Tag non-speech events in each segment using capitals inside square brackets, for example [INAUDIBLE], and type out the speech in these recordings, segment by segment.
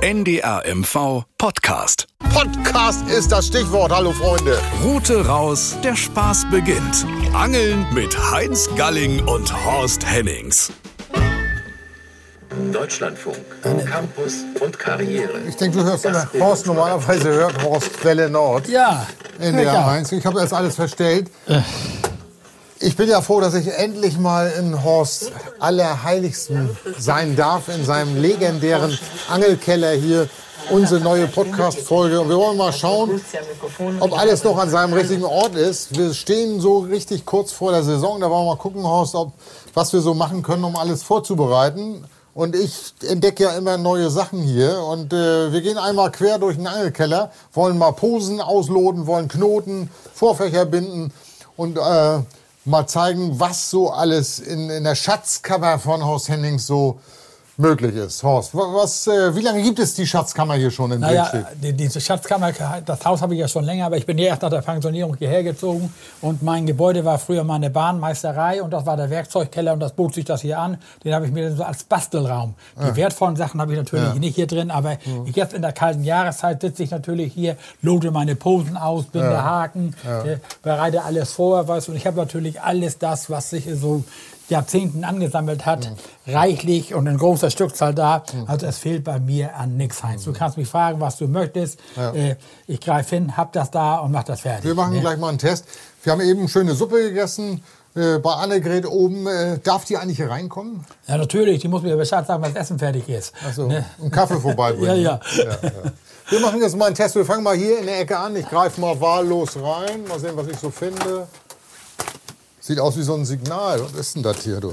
NDR MV Podcast. Podcast ist das Stichwort. Hallo Freunde. Route raus, der Spaß beginnt. Angeln mit Heinz Galling und Horst Hennings. Deutschlandfunk, Campus und Karriere. Ich denke, du hörst immer, Horst normalerweise hört Horst Quelle Nord. Ja. NDR ja. 1. Ich habe das alles verstellt. Ich bin ja froh, dass ich endlich mal in Horst Allerheiligsten sein darf, in seinem legendären Angelkeller hier. Unsere neue Podcast-Folge. Und wir wollen mal schauen, ob alles noch an seinem richtigen Ort ist. Wir stehen so richtig kurz vor der Saison. Da wollen wir mal gucken, Horst, ob, was wir so machen können, um alles vorzubereiten. Und ich entdecke ja immer neue Sachen hier. Und äh, wir gehen einmal quer durch den Angelkeller, wollen mal Posen ausloten, wollen Knoten, Vorfächer binden und äh, mal zeigen, was so alles in, in der Schatzkammer von Horst Hennings so möglich ist. Horst, wa- was, äh, wie lange gibt es die Schatzkammer hier schon in Naja, die, diese Schatzkammer, das Haus habe ich ja schon länger, aber ich bin ja erst nach der Pensionierung hierher gezogen und mein Gebäude war früher meine Bahnmeisterei und das war der Werkzeugkeller und das bot sich das hier an. Den habe ich mir so als Bastelraum. Die wertvollen Sachen habe ich natürlich Ja. nicht hier drin, aber jetzt in der kalten Jahreszeit sitze ich natürlich hier, lote meine Posen aus, binde Haken, äh, bereite alles vor, weißt du, und ich habe natürlich alles das, was sich so Jahrzehnten angesammelt hat, reichlich und in großer Stückzahl da. Also es fehlt bei mir an nichts, Heinz. Du kannst mich fragen, was du möchtest. Äh, ich greife hin, hab das da und mach das fertig. Wir machen ne? gleich mal einen Test. Wir haben eben schöne Suppe gegessen. Äh, bei Annegret oben. Äh, darf die eigentlich hier reinkommen? Ja, natürlich. Die muss mir Bescheid sagen, wenn das Essen fertig ist. Also Ne? einen Kaffee vorbeibringen. [LAUGHS] Ja, ja. Wir machen jetzt mal einen Test. Wir fangen mal hier in der Ecke an. Ich greife mal wahllos rein. Mal sehen, was ich so finde. Sieht aus wie so ein Signal. Was ist denn das hier? Du?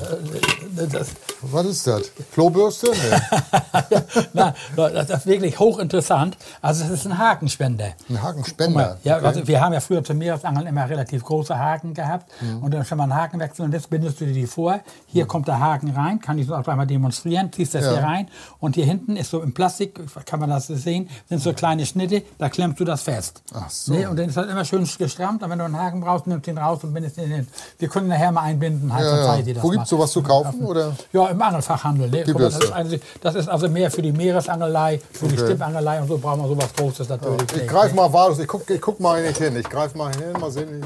Das, Was ist das? Klobürste? Nee. [LAUGHS] Nein, das ist wirklich hochinteressant. Also es ist ein Hakenspender. Ein Hakenspender. Ja, Okay. Mhm. also wir haben ja früher zum Meeresangeln immer relativ große Haken gehabt. Und dann schon mal einen Haken wechseln und jetzt bindest du dir die vor. Hier kommt der Haken rein, kann ich so auch gleich mal demonstrieren, ziehst das Ja. hier rein. Und hier hinten ist so im Plastik, kann man das sehen, sind so kleine Schnitte, da klemmst du das fest. Ach so. Ne? Und dann ist das immer schön gestrammt. Und wenn du einen Haken brauchst, nimmst du den raus und bindest den hin. Wir können nachher mal einbinden, halt, Ja, ja. ich dir das Wo gibt es sowas zu kaufen? Oder? Ja, im Angelfachhandel. Ne? Guck das, ist ja. also, das ist also mehr für die Meeresangelei, für die Okay. Stippangelei und so brauchen wir sowas Großes natürlich. Ich nicht, greife ne? mal wahllos. Ich guck, ich guck mal nicht hin. Ich greife mal hin. Mal sehen.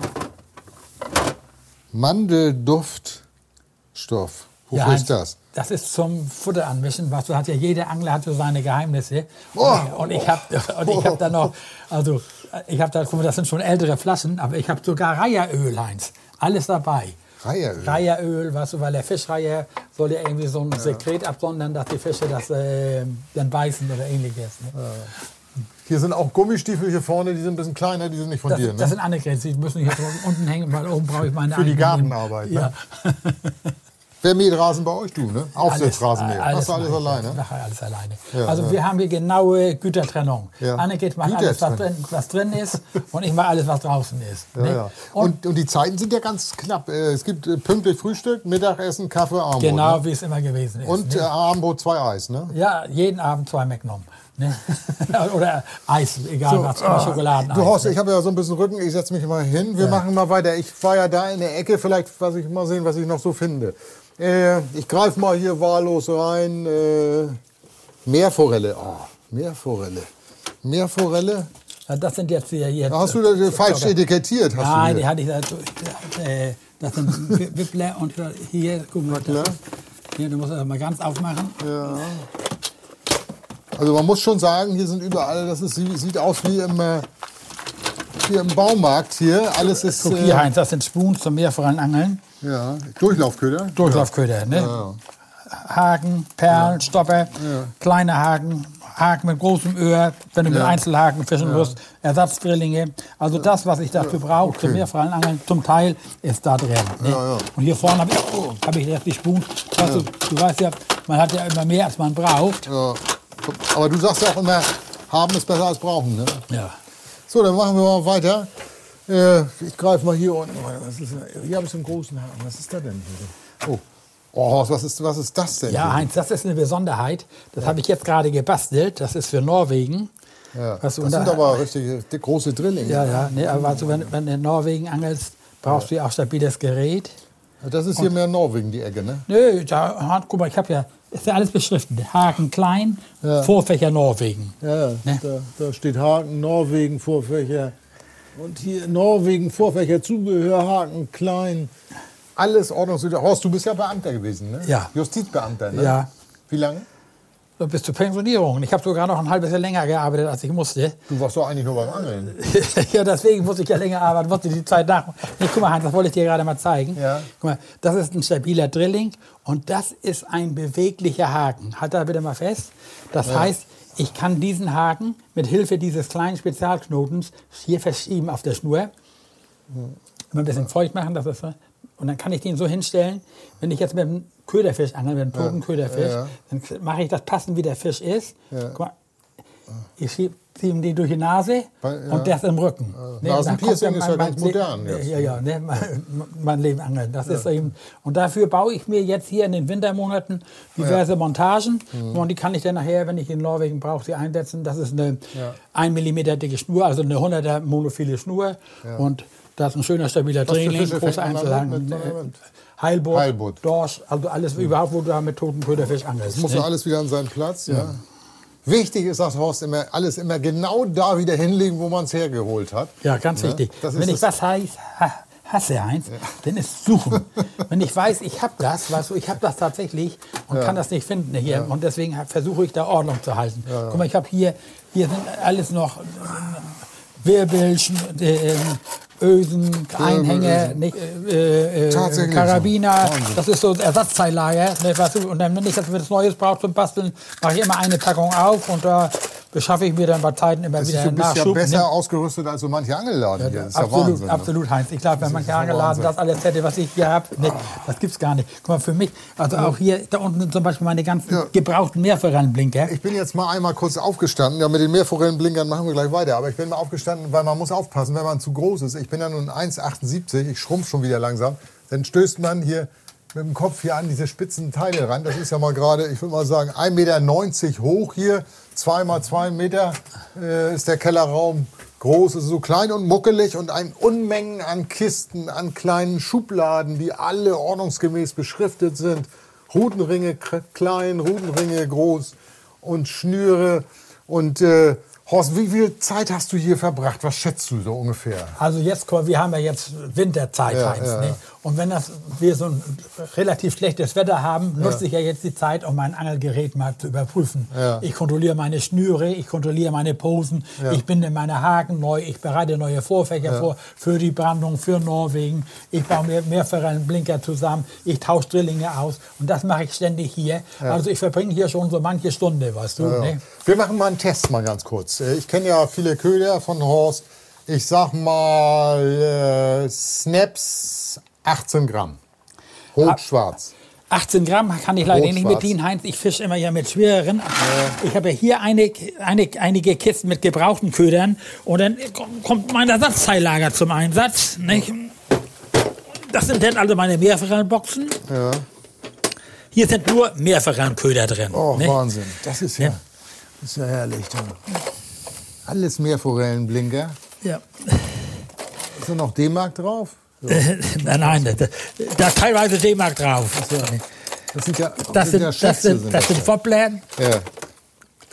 Mandelduftstoff. Wofür Ja, ist das? Das ist zum Futter anmischen. Was du hat ja jeder Angler hat so seine Geheimnisse. Oh. Und ich habe und ich habe [LAUGHS] da noch also ich habe da guck mal, das sind schon ältere Flaschen, aber ich habe sogar Reiheröl Heinz, alles dabei. Reiheröl? Reiheröl, weißt du, weil der Fischreiher soll ja irgendwie so ein Sekret absondern, dass die Fische das äh, dann beißen oder ähnliches. Ne? Hier sind auch Gummistiefel hier vorne. Die sind ein bisschen kleiner. Die sind nicht von Das, dir. das Ne? sind andere Grenzen, die müssen hier [LAUGHS] unten hängen, weil oben brauche ich meine Für die Gartenarbeit, ne? Ja. [LAUGHS] Wer mäht Rasen bei euch? Du, ne? Aufsetzrasenmäher. Alles- Machst du alles mache ich, alleine? Mache alles alleine. Ja, also ja. wir haben hier genaue Gütertrennung. Ja. Anne geht macht alles, was drin, was drin ist [LAUGHS] und ich mache alles, was draußen ist. Ne? Und, Und, die Zeiten sind ja ganz knapp. Äh, Es gibt äh, pünktlich Frühstück, Mittagessen, Kaffee, Abendbrot. genau Ne? wie es immer gewesen ist. Und ne? äh, Abendbrot, zwei Eis, ne? ja, jeden Abend zwei Magnum. Ne? [LAUGHS] Oder Eis, egal was, immer Schokoladeneis. Du Horst, ne? ich habe ja so ein bisschen Rücken, ich setze mich mal hin. Wir machen mal weiter. Ich war ja da in der Ecke, vielleicht was ich mal sehen, was ich noch so finde. Äh, ich greife mal hier wahllos rein. Äh, Meerforelle. Oh, Meerforelle. Meerforelle. Ja, Das sind jetzt hier. hier Hast du das falsch etikettiert? Hast Nein, die hatte ich da. Äh, das sind Wi- Wippler und hier, guck mal. ist, hier, du musst das mal ganz aufmachen. Also man muss schon sagen, hier sind überall, das ist, sieht aus wie im, äh, hier im Baumarkt hier. Alles ist Guck äh, hier, Heinz, das sind Spoons zum Meerforellenangeln. Ja, Durchlaufköder. Durchlaufköder, ne? Haken, Perlen, Stopper, kleine Haken, Haken mit großem Öhr, wenn du mit Ja. Einzelhaken fischen musst, Ersatzdrillinge. Also das, was ich dafür brauche zum Meerforellenangeln, zum Teil ist da drin. Ne? Ja, ja. Und hier vorne habe ich, hab ich jetzt die Spoons. Weißt du, du weißt ja, man hat ja immer mehr, als man braucht. Ja. Aber du sagst ja auch immer, haben ist besser als brauchen. Ne? Ja. So, dann machen wir mal weiter. Äh, ich greife mal hier unten. Was ist, hier habe ich so einen großen Haken. Was ist da denn hier? Oh, oh Horst, was ist, was ist das denn? Ja? Heinz, das ist eine Besonderheit. Das habe ich jetzt gerade gebastelt. Das ist für Norwegen. Ja. Das du, und sind da- aber richtig große Drillinge. Ja, ja. Nee, aber also, wenn, wenn du in Norwegen angelst, brauchst du ja auch stabiles Gerät. Das ist hier mehr Norwegen, die Ecke, ne? Nö, da, guck mal, ich habe ja ist ja alles beschriftet. Haken klein, Vorfächer Norwegen. Ja, Ne? da, da steht Haken, Norwegen, Vorfächer. Und hier Norwegen, Vorfächer, Zubehör, Haken, klein. Alles ordnungswidrig. Horst, du bist ja Beamter gewesen, ne? Ja. Justizbeamter, ne? Ja. Wie lange? Bis zur Pensionierung. Ich habe sogar noch ein halbes Jahr länger gearbeitet, als ich musste. Du warst doch eigentlich nur beim Angeln. [LAUGHS] ja, deswegen musste ich ja länger arbeiten, musste die Zeit nach. Nee, guck mal, Hans, das wollte ich dir gerade mal zeigen. Ja. Guck mal, das ist ein stabiler Drilling und das ist ein beweglicher Haken. Halt da bitte mal fest. Das heißt, ich kann diesen Haken mit Hilfe dieses kleinen Spezialknotens hier verschieben auf der Schnur. Immer ein bisschen feucht machen, das ist so. Und dann kann ich den so hinstellen, wenn ich jetzt mit einem Köderfisch angel, mit einem toten Köderfisch, Ja. dann mache ich das passend, wie der Fisch ist. Guck mal, ich schiebe ihm die durch die Nase ja. und ist im Rücken. Ne, Nasenpiercing ist ja ganz modern jetzt. Ja, ja, ne, mein, mein Leben angeln. Das ist eben, und dafür baue ich mir jetzt hier in den Wintermonaten diverse Montagen. Mhm. Und die kann ich dann nachher, wenn ich in Norwegen brauche, sie einsetzen. Das ist eine 1 mm dicke Schnur, also eine 100er monophile Schnur. Und das ist ein schöner, stabiler Fische große Einzelhaken. Heilbutt. Dorsch, also alles überhaupt, wo du da mit toten Köderfisch angelst. Das muss ne? ja alles wieder an seinen Platz, ja. Wichtig ist, dass Horst immer alles immer genau da wieder hinlegen, wo man es hergeholt hat. Ja, ganz Ne? wichtig. Das Wenn ich was heiß, ha, hasse, Heinz, dann ist suchen. Wenn ich weiß, ich habe das, weißt du, ich habe das tatsächlich und kann das nicht finden hier. Und deswegen versuche ich da Ordnung zu halten. Guck mal, ich habe hier, hier sind alles noch Wirbel, Sch- äh, Ösen, Einhänge, nicht, äh, äh, Tatsächlich Karabiner. so. Das ist so ein Ersatzteillager. Ne, du, und dann, wenn ich jetzt was Neues brauche zum Basteln, mache ich immer eine Packung auf und da beschaffe ich mir dann bei Zeiten immer Das wieder du bist ja Nachschub. besser ne? ausgerüstet als so manche Angelladen hier. Das ist ja absolut, Wahnsinn. ne? absolut, Heinz. Ich glaube, wenn man geladen Wahnsinn. das alles hätte, was ich hier habe, nee, das gibt's gar nicht. Guck mal, für mich, also auch hier, da unten sind zum Beispiel meine ganzen Ja. gebrauchten Mehrforellenblinker. Ich bin jetzt mal einmal kurz aufgestanden. Ja, mit den Meerforellenblinkern machen wir gleich weiter. Aber ich bin mal aufgestanden, weil man muss aufpassen, wenn man zu groß ist. Ich bin ja nun 1,78, ich schrumpf schon wieder langsam. Dann stößt man hier mit dem Kopf hier an diese spitzen Teile ran. Das ist ja mal gerade, ich würde mal sagen, 1,90 Meter hoch hier. Zwei mal zwei Meter äh, ist der Kellerraum groß, ist so klein und muckelig und ein Unmengen an Kisten, an kleinen Schubladen, die alle ordnungsgemäß beschriftet sind. Rutenringe klein, Rutenringe groß und Schnüre. Und äh, Horst, wie viel Zeit hast du hier verbracht? Was schätzt du so ungefähr? Also jetzt, wir haben ja jetzt Winterzeit, Ja, Heinz. ja, ne? Und wenn das, wir so ein relativ schlechtes Wetter haben, nutze ich ja jetzt die Zeit, um mein Angelgerät mal zu überprüfen. Ich kontrolliere meine Schnüre, ich kontrolliere meine Posen, ich binde meine Haken neu, ich bereite neue Vorfächer vor für die Brandung, für Norwegen. Ich baue mir Mehrforellenblinker zusammen, ich tausche Drillinge aus und das mache ich ständig hier. Also ich verbringe hier schon so manche Stunde, weißt du. Ne? Wir machen mal einen Test mal ganz kurz. Äh, Ich kenne ja viele Köder von Horst. Ich sag mal äh, Snaps 18 Gramm. Rot-schwarz. 18 Gramm kann ich leider nicht bedienen, Heinz. Ich fische immer ja mit schwereren. Ich habe ja hier eine, eine, einige Kisten mit gebrauchten Ködern. Und dann kommt mein Ersatzteillager zum Einsatz. Nicht? Das sind dann also meine Mehrforellenboxen. Ja. Hier sind nur Mehrforellenköder drin. Oh, nicht? Wahnsinn. Das ist ja, Ja. Das ist ja herrlich. du. Alles Meerforellenblinker. Ja. Ist da noch D-Mark drauf? [LAUGHS] nein, nein, da, da ist teilweise D-Mark drauf. Das sind ja, Das sind, ja das sind, das sind Wobbler, ja.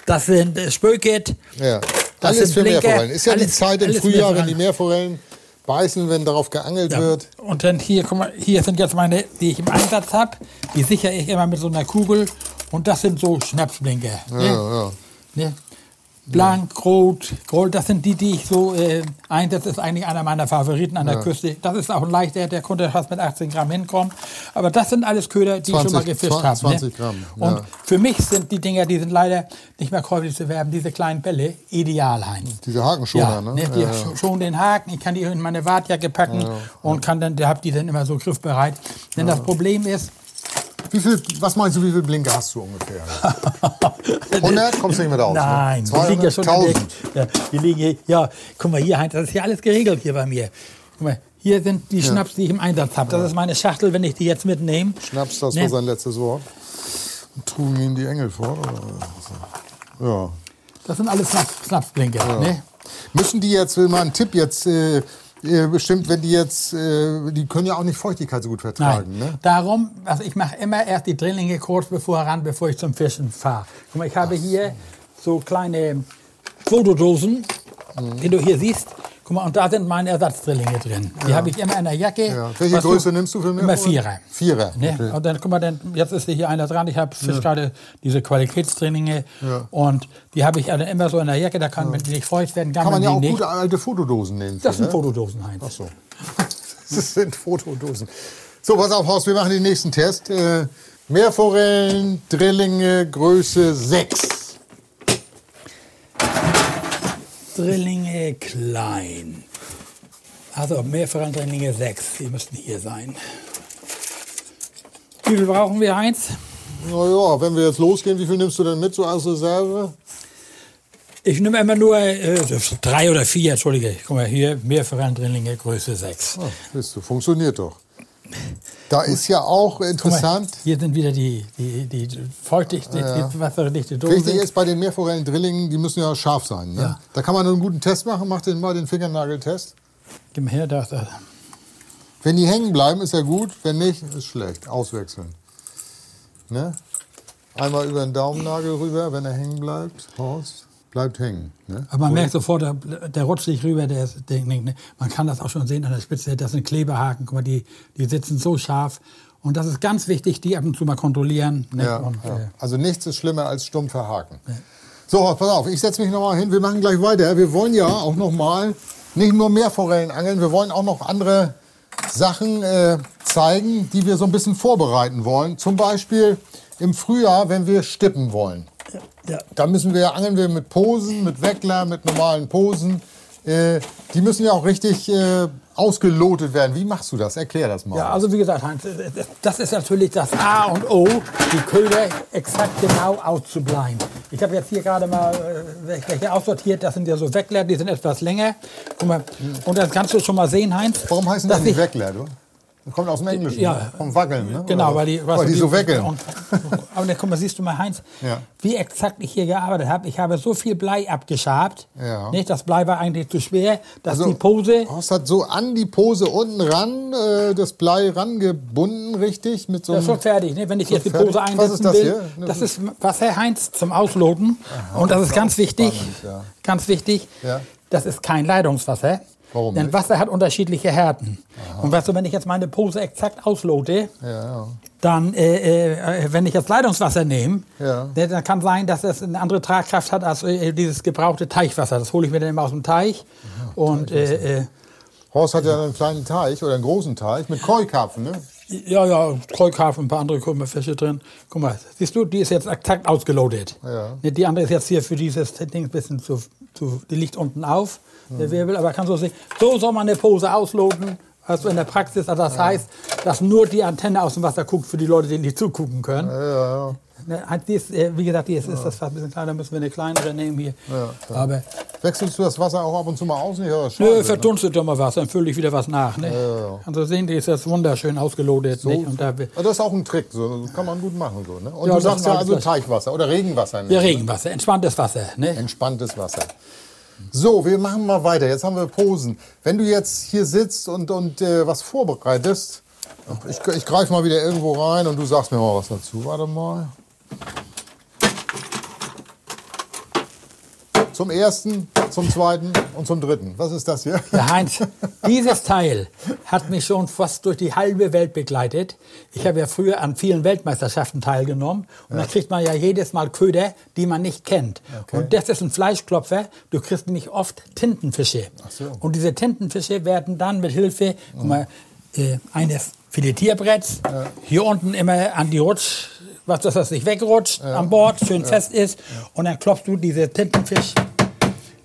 das sind äh, Spöket. Ja. Das Alles sind für Blinker, Meerforellen. Ist ja die alles- Zeit im Frühjahr, wenn die Meerforellen. Meerforellen beißen, wenn darauf geangelt Ja. wird. Und dann hier, guck mal, hier sind jetzt meine, die ich im Einsatz habe. Die sichere ich immer mit so einer Kugel. Und das sind so Schnapsblinker. ne? ja. Ne? Blank, Rot, Gold, das sind die, die ich so äh, einsetze. Das ist eigentlich einer meiner Favoriten an der Küste. Das ist auch ein leichter, der konnte fast mit 18 Gramm hinkommen. Aber das sind alles Köder, die ich schon mal 20, gefischt habe. 20 Ne? Gramm, Und ja. für mich sind die Dinger, die sind leider nicht mehr käuflich zu werben, diese kleinen Bälle, ideal, Heinz. Diese Hakenschoner, Ja, ne? ne, die Ja, ja. sch- schon den Haken, ich kann die in meine Wartjacke packen und kann dann, da hab die dann immer so griffbereit. Denn das Problem ist, Wie viel, was meinst du, wie viel Blinker hast du ungefähr? [LAUGHS] 100? Kommst du nicht mit aus? nein, ne? die liegen ja schon in der, 1000. ja, die liegen hier, ja, guck mal hier, Heinz, das ist ja alles geregelt hier bei mir. Guck mal, hier sind die Schnaps, die ich im Einsatz habe. Das ist meine Schachtel, wenn ich die jetzt mitnehme. Schnaps, das Ne? war sein letztes Wort. Und trugen ihn die Engel vor? Oder? Ja. Das sind alles Schnaps, Schnapsblinker. Ne? Müssen die jetzt, will mal ein Tipp jetzt, äh, äh, bestimmt, wenn die jetzt, äh, die können ja auch nicht Feuchtigkeit so gut vertragen. Nein. Ne? Darum, also ich mache immer erst die Drillinge kurz bevor ran, bevor ich zum Fischen fahre. Guck mal, ich habe hier so kleine Fotodosen, Mhm. die du hier siehst. Guck mal, und da sind meine Ersatzdrillinge drin. Die habe ich immer in der Jacke. Ja. Welche Größe nimmst du für mich? Immer Vierer. Vierer. Ne? Okay. Und dann, guck mal, dann, jetzt ist hier einer dran. Ich habe fisch gerade diese Qualitätstraininge Ja. und die habe ich alle immer so in der Jacke. Da kann mit nicht feucht werden, Kann man die ja auch nicht. gute alte Fotodosen nehmen. Das sind ne? Fotodosen, Heinz. Ach so. [LAUGHS] Das sind Fotodosen. So, pass auf, Horst, wir machen den nächsten Test. Äh, Meerforellen, Drillinge, Größe 6. Drillinge klein. Also Meerforellendrillinge 6, die müssten hier sein. Wie viel brauchen wir, Heinz? Naja, wenn wir jetzt losgehen, wie viel nimmst du denn mit so als Reserve? Ich nehme immer nur äh, drei oder vier, entschuldige. Guck mal, hier Meerforellendrillinge Größe 6. Ah, siehst du, funktioniert doch. Da ist ja auch Guck mal, interessant, hier sind wieder die, die, die feuchtig, Ja. die wasserdichte Dose. wichtig ist bei den Meerforellen-Drillingen, die müssen ja scharf sein. Ne? Ja. Da kann man einen guten Test machen. Mach den mal den Fingernageltest. Gib mal her, da, da. Wenn die hängen bleiben, ist ja gut. Wenn nicht, ist schlecht. Auswechseln. Ne? Einmal über den Daumennagel rüber, wenn er hängen bleibt. Horst, bleibt hängen. Ne? Aber man merkt sofort, der, der rutscht sich rüber, der ist, der, ne, man kann das auch schon sehen an der Spitze, das sind Klebehaken, guck mal, die, die sitzen so scharf. Und das ist ganz wichtig, die ab und zu mal kontrollieren. Ne? Ja, und, ja. äh, Also nichts ist schlimmer als stumpfer Haken. So, Horst, pass auf, ich setze mich nochmal hin. Wir machen gleich weiter. Wir wollen ja auch nochmal nicht nur Meerforellen angeln, wir wollen auch noch andere Sachen äh, zeigen, die wir so ein bisschen vorbereiten wollen. Zum Beispiel im Frühjahr, wenn wir stippen wollen. Ja. Da müssen wir angeln wir mit Posen, mit Weckler, mit normalen Posen. Äh, die müssen ja auch richtig äh, ausgelotet werden. Wie machst du das? Erklär das mal. Ja, also wie gesagt, Heinz, das ist natürlich das A und O, die Köder exakt genau auszubleiben. Ich habe jetzt hier gerade mal äh, welche aussortiert, das sind ja so Weckler, die sind etwas länger. Guck mal, und das kannst du schon mal sehen, Heinz. Warum heißen das nicht ich- Weckler, du? Das kommt aus dem Englischen, Ja. ne? vom Wackeln. Ne? Genau, weil die, was? weil die so wackeln. Und, [LAUGHS] aber guck mal, siehst du mal, Heinz, Ja. wie exakt ich hier gearbeitet habe. Ich habe so viel Blei abgeschabt. Ja. Nicht, das Blei war eigentlich zu schwer, dass Also, die Pose. Horst hat so an die Pose unten ran, äh, das Blei rangebunden, richtig? Mit so Das ist schon fertig. Ne? Wenn ich jetzt die fertig. Pose Was einsetzen ist das will, hier? Ne, das ist Wasser, Heinz, zum Ausloten. Und das ist ganz wichtig, spannend, ja. ganz wichtig, Ja. das ist kein Leitungswasser. Warum Denn nicht? Wasser hat unterschiedliche Härten. Und weißt du, wenn ich jetzt meine Pose exakt auslote, ja, ja. dann, äh, äh, wenn ich jetzt Leitungswasser nehme, Ja. ne, dann kann sein, dass es eine andere Tragkraft hat als äh, dieses gebrauchte Teichwasser. Das hole ich mir dann immer aus dem Teich. und äh, äh, Horst hat ja einen kleinen Teich oder einen großen Teich mit Keukarpfen, ne? ja, ja, Kreukhafen, ein paar andere Kupferfische drin. Guck mal, siehst du, die ist jetzt exakt ausgelotet. Ne, Die andere ist jetzt hier für dieses Ding ein bisschen zu, zu, die liegt unten auf, der Wirbel, aber kannst du sehen, so soll man eine Pose ausloten. Also in der Praxis, also das heißt, dass nur die Antenne aus dem Wasser guckt für die Leute, die nicht zugucken können. Ja, ja. Ne, halt, die ist, äh, wie gesagt, die ist, ist das fast ein bisschen kleiner, müssen wir eine kleinere nehmen hier. Aber Wechselst du das Wasser auch ab und zu mal aus? Nicht, oder? nö, Schade, ne? verdunstet doch mal was, dann fülle ich wieder was nach. Ne? Also sehen, die ist jetzt wunderschön ausgelotet. Nicht? Und da, Also das ist auch ein Trick, so das kann man gut machen. So, ne? Und Ja, du sagst ja also. Teichwasser oder Regenwasser. ja, ne? Regenwasser, entspanntes Wasser. Ne? Entspanntes Wasser. So, wir machen mal weiter. Jetzt haben wir Posen. Wenn du jetzt hier sitzt und, und äh, was vorbereitest, ich, ich greife mal wieder irgendwo rein und du sagst mir mal was dazu. Warte mal. Zum ersten, zum zweiten und zum dritten. Was ist das hier? Ja, Heinz, [LAUGHS] dieses Teil hat mich schon fast durch die halbe Welt begleitet. Ich habe ja früher an vielen Weltmeisterschaften teilgenommen. Und da kriegt man ja jedes Mal Köder, die man nicht kennt. Okay. Und das ist ein Fleischklopfer. Du kriegst nämlich oft Tintenfische. so. Und diese Tintenfische werden dann mit Hilfe mal, äh, eines Filetierbretts hier unten immer an die Rutsch, was dass das nicht wegrutscht, an Bord schön fest ist. Und dann klopfst du diese Tintenfisch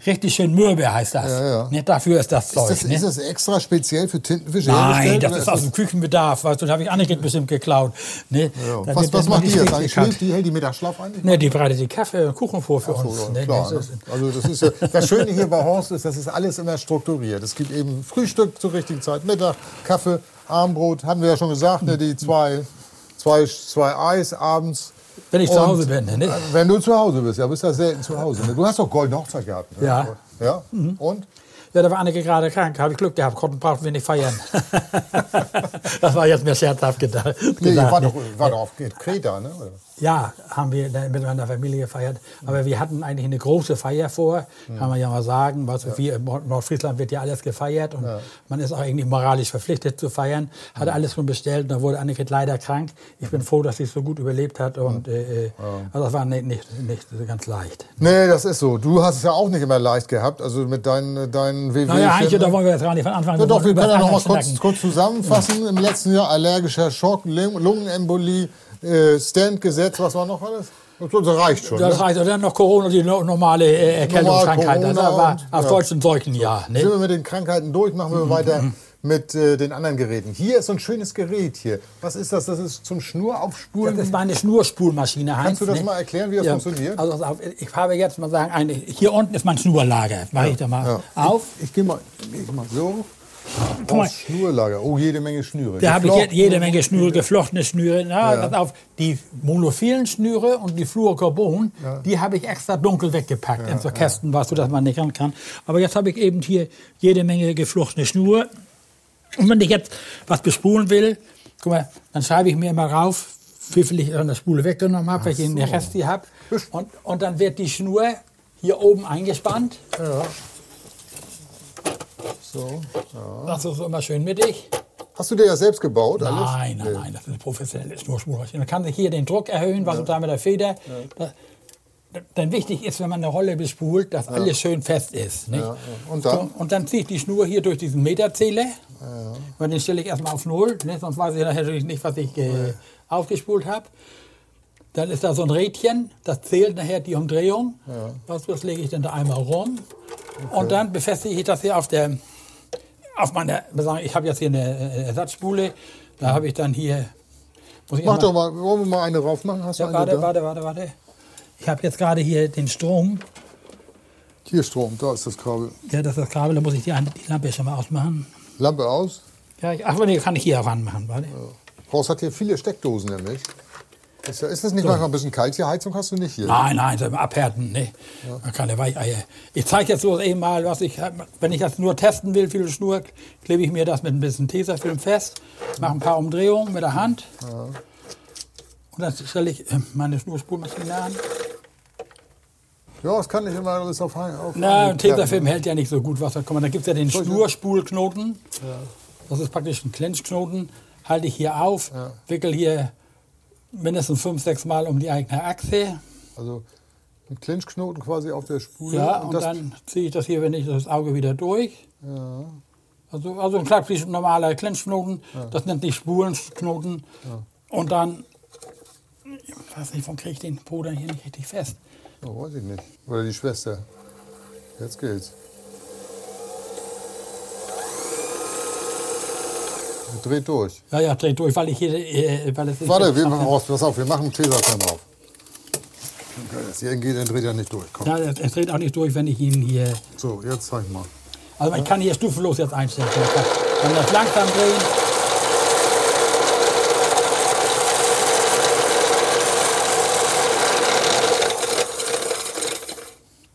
richtig schön mürbe, heißt das. Ja, ja. Ne, dafür ist das Zeug. Ist das, ne? ist das extra speziell für Tintenfische Nein, das ist aus dem Küchenbedarf. Weißt du, da habe ich Annegret bestimmt geklaut. Ne? Ja. Was, was macht die jetzt eigentlich? Schläft die, hält die Mittagsschlaf eigentlich? Ne, die bereitet die Kaffee und Kuchen vor für uns. So, ne? klar, Das ne? ist- Also das ist ja, das Schöne hier bei Horst ist, das ist alles immer strukturiert. Es gibt eben Frühstück zur richtigen Zeit, Mittag, Kaffee, Abendbrot, hatten wir ja schon gesagt, ne, die zwei, zwei, zwei Eis abends. Wenn ich zu Und, Hause bin, ne? Wenn du zu Hause bist, ja, bist ja selten zu Hause. Ne? Du hast doch goldene Hochzeit gehabt. Ne? Ja. Ja? Und? Ja, da war Anneke gerade krank. Habe ich Glück gehabt. Konnten brauchten wir nicht feiern. [LAUGHS] das war jetzt mehr scherzhaft gedacht. Nee, gesagt, war ne? doch, war doch auf Kreta, ne? Ja, haben wir mit meiner Familie gefeiert. Aber wir hatten eigentlich eine große Feier vor, kann man ja mal sagen. Was, in Nord- Nordfriesland wird ja alles gefeiert und man ist auch eigentlich moralisch verpflichtet zu feiern. Hat alles schon bestellt und da wurde Annegret leider krank. Ich bin froh, dass sie es so gut überlebt hat. Und, äh, äh, also das war nicht, nicht, nicht so ganz leicht. Nee, das ist so. Du hast es ja auch nicht immer leicht gehabt, also mit deinen, deinen WW. Naja, Heinche, da wollen wir jetzt gar nicht von Anfang Ja, doch, wir können ja noch mal kurz, kurz zusammenfassen. Im letzten Jahr allergischer Schock, Lung- Lungenembolie, äh, Stand-Gesetz, was war noch alles? Das reicht schon. Das ne? reicht. Und dann noch Corona, die no- normale äh, Erkältungskrankheit. Das Corona war auf ja. Deutsch ein Seuchenjahr. Sind Ne? wir mit den Krankheiten durch, machen wir weiter mit äh, den anderen Geräten. Hier ist so ein schönes Gerät hier. Was ist das? Das ist zum Schnuraufspulen. Das ist meine Schnurspulmaschine, Heinz. Kannst du das ne? mal erklären, wie das funktioniert? Also auf, ich habe jetzt mal sagen, eine, hier unten ist mein Schnurlager. Mache ich da mal Ja. auf. Ich gehe mal, ich mal so. Guck mal. Schnurlager. Oh, jede Menge Schnüre. Da habe ich je- jede Menge Schnüre, geflochtene Schnüre. Na, Ja. auf, die monophilen Schnüre und die Fluorocarbon, die habe ich extra dunkel weggepackt in so Kästen, was so, dass man nicht ran kann. Aber jetzt habe ich eben hier jede Menge geflochtene Schnur. Und wenn ich jetzt was bespulen will, guck mal, dann schreibe ich mir immer rauf, wie viel ich an der Spule weggenommen habe, welche den Rest hier habe. Und, und dann wird die Schnur hier oben eingespannt. So. Das ist immer schön mittig. Hast du dir das selbst gebaut? alles? Nein, nein, nein, das ist eine professionelle Schnurspulmaschine. Man kann sich hier den Druck erhöhen, was da mit der Feder. Da, dann wichtig ist, wenn man eine Rolle bespult, dass alles schön fest ist. Ja, ja. Und dann? So, und dann ziehe ich die Schnur hier durch diesen Meterzähler. Und den stelle ich erstmal auf Null, ne? sonst weiß ich natürlich nicht, was ich äh, aufgespult habe. Dann ist da so ein Rädchen, das zählt nachher die Umdrehung. Was, das lege ich dann da einmal rum. Und dann befestige ich das hier auf der, auf meiner, ich habe jetzt hier eine äh, Ersatzspule. Da habe ich dann hier, muss ich Mach doch mal, wollen wir mal eine rauf machen? Hast ja, eine warte, da? warte, warte, warte. Ich habe jetzt gerade hier den Strom. Hier Strom, da ist das Kabel. Ja, das ist das Kabel, da muss ich die, die Lampe schon mal ausmachen. Lampe aus. Ja, ich, ach, nee, kann ich hier auch anmachen, warte. Horst hat hier viele Steckdosen nämlich. Ist, ja, ist das nicht manchmal ein bisschen kalt hier? Heizung hast du nicht hier? Nein, nein, so im Abhärten, ne. Man kann ja Weicheier. Ich zeige jetzt so eben mal, was ich, wenn ich das nur testen will, viele Schnur, klebe ich mir das mit ein bisschen Tesafilm fest, mache ein paar Umdrehungen mit der Hand. Und dann stelle ich äh, meine Schnurspulmaschine an. Ja, das kann nicht immer alles auf. Auf Na, ein Tesafilm hält ja nicht so gut Wasser. Guck mal, da gibt es ja den Schnurspulknoten. Das ist praktisch ein Clenchknoten. Halte ich hier auf, wickel hier mindestens fünf, sechs Mal um die eigene Achse. Also ein Clinchknoten quasi auf der Spule. Ja, und, das, dann ziehe ich das hier, wenn ich das Auge wieder durch. Also, also ein klassisch normaler Clenchknoten, das nennt sich Spurenknoten. Und dann, ich weiß nicht, warum kriege ich den Puder hier nicht richtig fest? oh, weiß ich nicht. Oder die Schwester. Jetzt geht's. Dreht durch. Ja, ja, dreht durch, weil ich hier, äh, weil ist Warte, wir machen raus. Pass auf, wir machen Tesafilm drauf. Okay, das hier geht, dann dreht er nicht durch. Komm. Ja, es dreht auch nicht durch, wenn ich ihn hier. So, jetzt zeig mal. Also ich kann hier stufenlos jetzt einstellen. Ich kann das langsam drehen.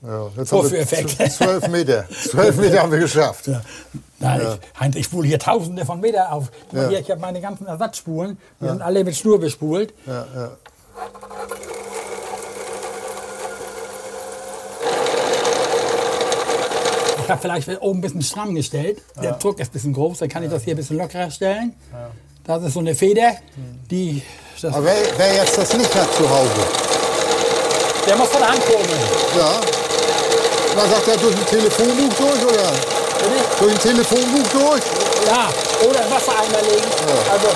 Ja, jetzt Vorführeffekt. zwölf Meter. Zwölf Meter haben wir geschafft. Nein, ich, Heinz, ich spule hier tausende von Meter auf. Ja. Hier, ich habe meine ganzen Ersatzspulen, die sind alle mit Schnur bespult. Ja, ja. Ich habe vielleicht oben ein bisschen stramm gestellt. Der Druck ist ein bisschen groß, dann kann ich das hier ein bisschen lockerer stellen. Das ist so eine Feder, die. Das, Aber wer, wer jetzt das nicht hat zu Hause, der muss von der Hand kurbeln. ja, man sagt er durch ein Telefonbuch durch oder Bitte? durch ein Telefonbuch durch? Ja, oder Wassereimer legen. Also,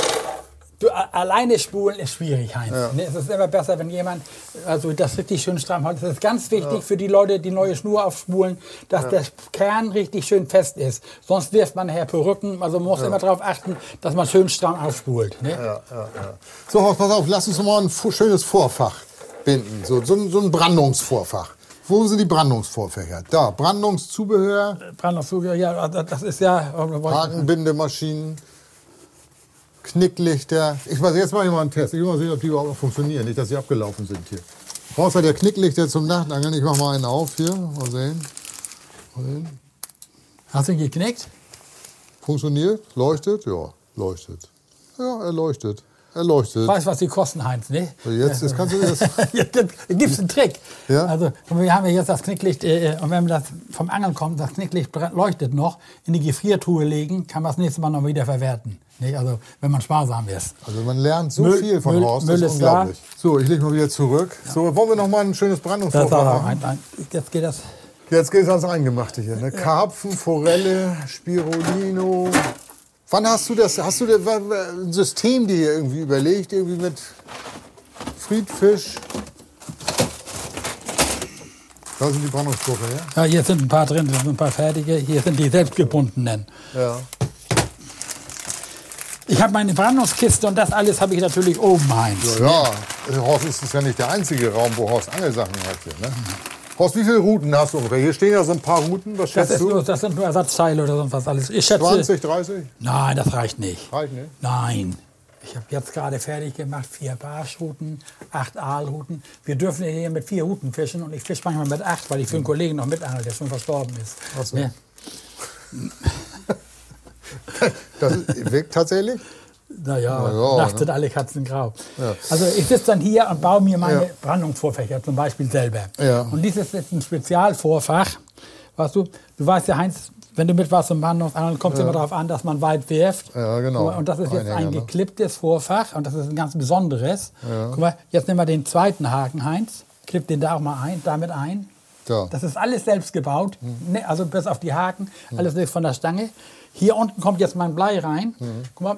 du, alleine spulen ist schwierig, Heinz. Ne, Es ist immer besser, wenn jemand also das richtig schön stramm hat. Das ist ganz wichtig für die Leute, die neue Schnur aufspulen, dass der Kern richtig schön fest ist. Sonst wirft man nachher Perücken. Also man muss immer darauf achten, dass man schön stramm aufspult. Ne? Ja, ja, ja. So, Horst, pass auf, lass uns mal ein schönes Vorfach binden. So, so, so ein Brandungsvorfach. Wo sind die Brandungsvorfächer? Da, Brandungszubehör, Brandungszuger, ja, das ist ja. Hakenbindemaschinen, Knicklichter. Ich weiß, jetzt mache ich mal einen Test. Ich will mal sehen, ob die überhaupt noch funktionieren. Nicht, dass sie abgelaufen sind hier. Horst hat ja Knicklichter zum Nachtangeln. Ich mache mal einen auf hier. Mal sehen. Mal sehen. Hast du ihn geknickt? Funktioniert? Leuchtet? Ja, leuchtet. Ja, er leuchtet. Er leuchtet. Weißt was die kosten, Heinz, ne? So, Jetzt, jetzt kannst du das. Jetzt gibt es einen Trick. Ja? Also, wir haben ja jetzt das Knicklicht, äh, und wenn das vom Angeln kommt, das Knicklicht leuchtet noch, in die Gefriertruhe legen, kann man das nächste Mal noch wieder verwerten. Nicht? Also, wenn man sparsam ist. Also man lernt so Müll- viel von Müll- Horst, Müll das ist ist da. unglaublich. So, ich lege mal wieder zurück. So, wollen wir noch mal ein schönes war machen? ein, ein, jetzt geht das. Jetzt geht es ans Eingemachte hier. Ne? Karpfen, Forelle, Spirulino. Wann hast du das? Hast du da- ein System dir irgendwie überlegt? Irgendwie mit Friedfisch? Da sind die Brandungsvorfälle, ja? Ja, hier sind ein paar drin, sind ein paar fertige. Hier sind die selbstgebundenen. Ja. Ich habe meine Brandungskiste und das alles habe ich natürlich oben, Heinz. Ja, äh, Horst ist es ja nicht der einzige Raum, wo Horst Angelsachen hat hier. Ne? Horst, wie viele Routen hast du ungefähr? Hier stehen ja so ein paar Routen. Was Das, schätzt du? nur, das sind nur Ersatzteile oder sonst was alles. Ich schätze. 20, 30? Nein, das reicht nicht. Reicht nicht. Nein. Ich habe jetzt gerade fertig gemacht, vier Barschruten, acht Aalruten. Wir dürfen hier mit vier Ruten fischen und ich fische manchmal mit acht, weil ich für einen Kollegen noch mitangel, der schon verstorben ist. Ach so. [LAUGHS] Das wirkt tatsächlich? Naja, Na ja, nachts ne? sind alle Katzen grau. Ja. Also ich sitze dann hier und baue mir meine Ja. Brandungsvorfächer zum Beispiel selber. Ja. Und dieses ist ein Spezialvorfach. Weißt du, du weißt ja, Heinz, wenn du mit was zum Brandungsangeln kommst, immer darauf an, dass man weit wirft. Ja, genau. Und das ist jetzt Einhänger, ein ne? geklipptes Vorfach und das ist ein ganz besonderes. Guck mal, jetzt nehmen wir den zweiten Haken, Heinz. Klipp den da auch mal ein, damit ein. Da. Das ist alles selbst gebaut, ne, also bis auf die Haken, alles ist von der Stange. Hier unten kommt jetzt mein Blei rein. Guck mal,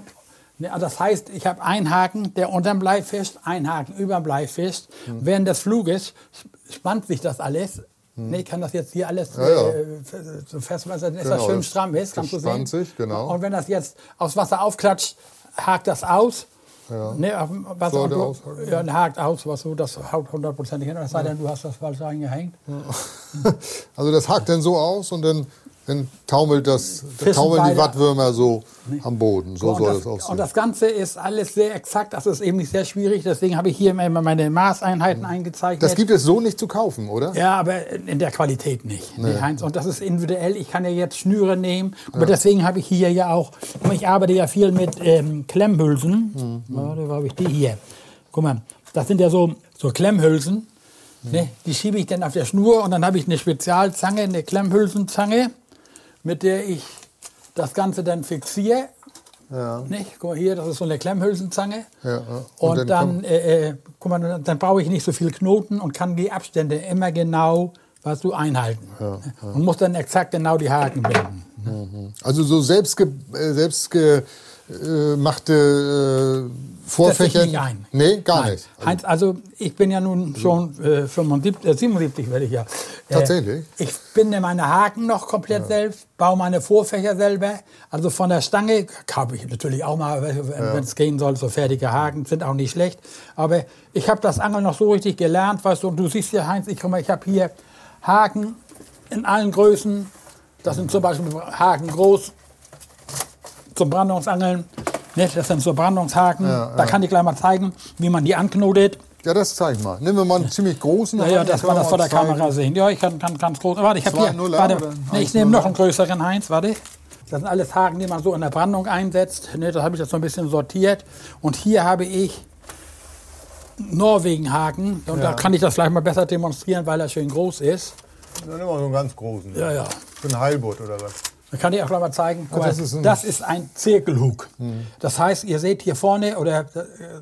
das heißt, ich habe einen Haken, der unterm Blei fischt, einen Haken über dem Blei fischt. Während des Fluges spannt sich das alles. Ne, ich kann das jetzt hier alles Ja, ja. äh, so festmachen, dass Genau, das schön das- stramm ist, kannst du sehen. sich, genau. Und wenn das jetzt aufs Wasser aufklatscht, hakt das aus. Ne, auf dem Wasser Sollte du- aushaken. ja, ein hakt aus, was du, das haut hundertprozentig hin. Es sei denn, du hast das falsch reingehängt. [LAUGHS] Also das hakt dann so aus und dann, dann taumelt, das, taumeln die Wattwürmer so am Boden. So und, soll das, es aussehen. und das Ganze ist alles sehr exakt, das ist eben nicht sehr schwierig. Deswegen habe ich hier immer meine Maßeinheiten eingezeichnet. das gibt es so nicht zu kaufen, oder? ja, aber in der Qualität nicht, ne, Heinz. Und das ist individuell. Ich kann ja jetzt Schnüre nehmen. Aber deswegen habe ich hier ja auch, ich arbeite ja viel mit ähm, Klemmhülsen. Warte, wo habe ich die hier? Guck mal, das sind ja so, so Klemmhülsen. Ne? Die schiebe ich dann auf der Schnur und dann habe ich eine Spezialzange, eine Klemmhülsenzange, mit der ich das Ganze dann fixiere. Ja. Nicht? Guck mal hier, das ist so eine Klemmhülsenzange. Ja, ja. Und, Und dann dann, äh, äh, guck mal, dann, brauche ich nicht so viel Knoten und kann die Abstände immer genau, was du einhalten. Und muss dann exakt genau die Haken binden. Also so selbstge, äh, selbstgemachte äh, Vorfächer? Nicht ein. Nee, gar Nein. nicht. Heinz, also ich bin ja nun schon äh, 75, äh, 77 werde ich ja. Äh, Tatsächlich? Ich binde meine Haken noch komplett selbst, baue meine Vorfächer selber. Also von der Stange kaufe ich natürlich auch mal, wenn es gehen soll, so fertige Haken, sind auch nicht schlecht. Aber ich habe das Angeln noch so richtig gelernt, weißt du, und du siehst ja, Heinz, ich, guck mal, ich habe hier Haken in allen Größen. Das sind zum Beispiel Haken groß zum Brandungsangeln. Ne, das sind so Brandungshaken. Da kann ich gleich mal zeigen, wie man die anknotet. Ja, das zeig mal. Nehmen wir mal einen ziemlich großen. Ja, Haken, ja, das war wir das vor der zeigen. Kamera sehen. Ja, ich kann, kann ganz groß. Warte, ich habe hier. Nuller Warte, nee, ich nehme noch einen größeren Heinz. Warte. Das sind alles Haken, die man so in der Brandung einsetzt. Ne, da habe ich das so ein bisschen sortiert. Und hier habe ich Norwegen-Haken. Und da kann ich das vielleicht mal besser demonstrieren, weil er schön groß ist. Dann nehmen wir so einen ganz großen. Ja, ja. Für einen Heilbutt oder was? Da kann ich auch gleich mal zeigen. Mal, das ist ein- das ist ein Zirkelhug. Das heißt, ihr seht hier vorne, oder äh,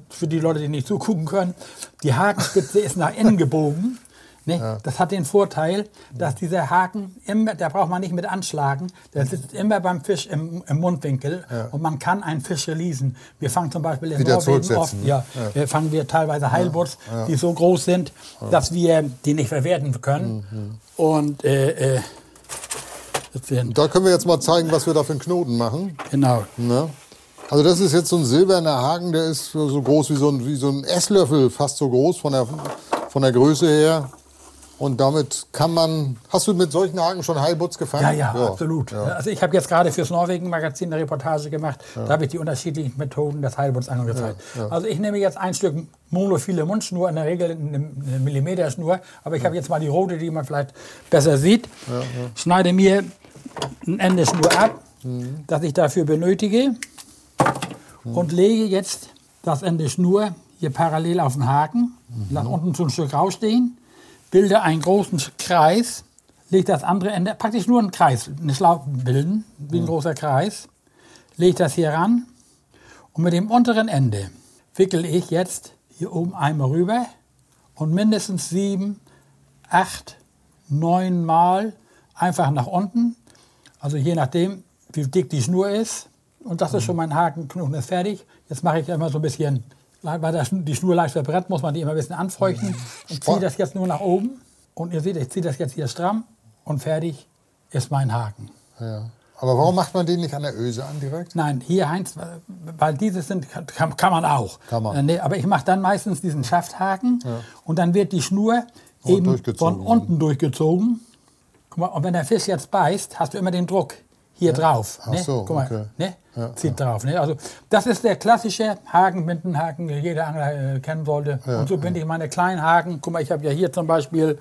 für die Leute, die nicht zugucken können, die Hakenspitze ist nach innen gebogen. Ne? Das hat den Vorteil, dass dieser Haken immer, da braucht man nicht mit anschlagen, der sitzt immer beim Fisch im, im Mundwinkel und man kann einen Fisch releasen. Wir fangen zum Beispiel in Wieder Norwegen oft, ja, wir fangen wir teilweise Heilbutts, die so groß sind, dass wir die nicht verwerten können. Mhm. Und äh, äh, sind, Da können wir jetzt mal zeigen, was wir da für einen Knoten machen. genau. Ne? Also das ist jetzt so ein silberner Haken, der ist so groß wie so ein, wie so ein Esslöffel, fast so groß von der, von der Größe her. Und damit kann man. Hast du mit solchen Haken schon Heilbutts gefangen? Ja, ja, absolut. Also ich habe jetzt gerade fürs Norwegen-Magazin eine Reportage gemacht. Da habe ich die unterschiedlichen Methoden des Heilbuttsangeln gezeigt. Also ich nehme jetzt ein Stück monophile Mundschnur, in der Regel eine, eine Millimeterschnur. Aber ich habe jetzt mal die rote, die man vielleicht besser sieht. Schneide mir ein Ende Schnur ab, das ich dafür benötige und lege jetzt das Ende Schnur hier parallel auf den Haken, lass unten so ein Stück rausstehen, bilde einen großen Kreis, lege das andere Ende, praktisch nur einen Kreis, eine Schlaufe bilden, wie ein großer Kreis, lege das hier ran und mit dem unteren Ende wickel ich jetzt hier oben einmal rüber und mindestens sieben, acht, neun Mal einfach nach unten. Also je nachdem, wie dick die Schnur ist. Und das ist schon mein Hakenknoten, ist fertig. Jetzt mache ich immer so ein bisschen, weil das, die Schnur leicht verbrennt, muss man die immer ein bisschen anfeuchten. Und ziehe das jetzt nur nach oben. Und ihr seht, ich ziehe das jetzt hier stramm und fertig ist mein Haken. Ja. Aber warum macht man den nicht an der Öse an direkt? Nein, hier Heinz, weil diese sind, kann, kann man auch. Kann man. Äh, nee, aber ich mache dann meistens diesen Schafthaken und dann wird die Schnur Oh, eben von unten durchgezogen. Guck mal, und wenn der Fisch jetzt beißt, hast du immer den Druck hier drauf. Ach ne? so, Guck mal, okay. ne? Ja, zieht drauf. Ne? Also das ist der klassische Haken, Bindenhaken, den jeder Angler äh, kennen sollte. und so binde ich meine kleinen Haken. Guck mal, ich habe ja hier zum Beispiel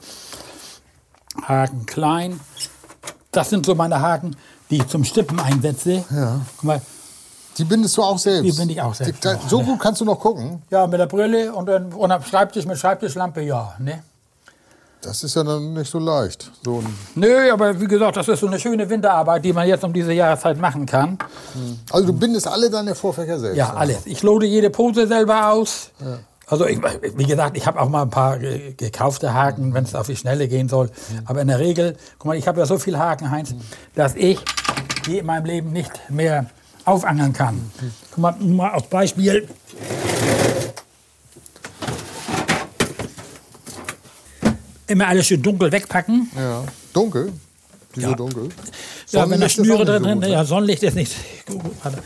Haken klein. Das sind so meine Haken, die ich zum Stippen einsetze. Ja. Guck mal, Die bindest du auch selbst? Die binde ich auch selbst Die, so gut kannst du noch gucken? ja, mit der Brille und, und am Schreibtisch mit Schreibtischlampe, ja. Ne? Das ist ja dann nicht so leicht. So Nö, aber wie gesagt, das ist so eine schöne Winterarbeit, die man jetzt um diese Jahreszeit machen kann. also du bindest alle deine Vorfächer selbst? Ja, alles. Ich loade jede Pose selber aus. Also ich, wie gesagt, ich habe auch mal ein paar ge- gekaufte Haken, wenn es auf die Schnelle gehen soll. Aber in der Regel, guck mal, ich habe ja so viele Haken, Heinz, dass ich die in meinem Leben nicht mehr aufangeln kann. Guck mal, nur mal als Beispiel. Immer alles schön dunkel wegpacken. Ja. Dunkel? Wieso Ja. dunkel? Ja, wenn da Schnüre drin so sind, gut, ja, Sonnenlicht ist nicht. [LAUGHS] Warte.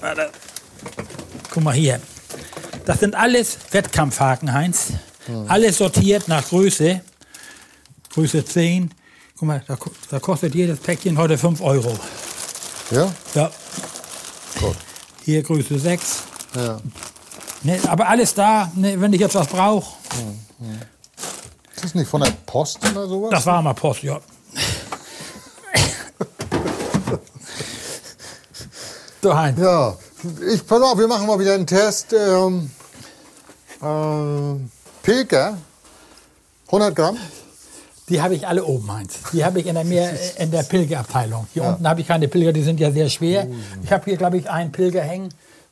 Warte. Guck mal hier. Das sind alles Wettkampfhaken, Heinz. Alles sortiert nach Größe. Größe 10. Guck mal, da, da kostet jedes Päckchen heute 5 Euro. Ja? Ja, Gut. hier Größe 6. Ja. Ne, aber alles da, ne, wenn ich jetzt was brauche. Ist das nicht von der Post oder sowas? Das war mal Post, ja. so, Heinz. Ja, ich, pass auf, wir machen mal wieder einen Test. Ähm, ähm, Pilker, 100 Gramm. Die habe ich alle oben, Heinz. Die habe ich in der, Meer, in der Pilgerabteilung. Hier unten habe ich keine Pilger, die sind ja sehr schwer. Ich habe hier, glaube ich, einen Pilger hängen.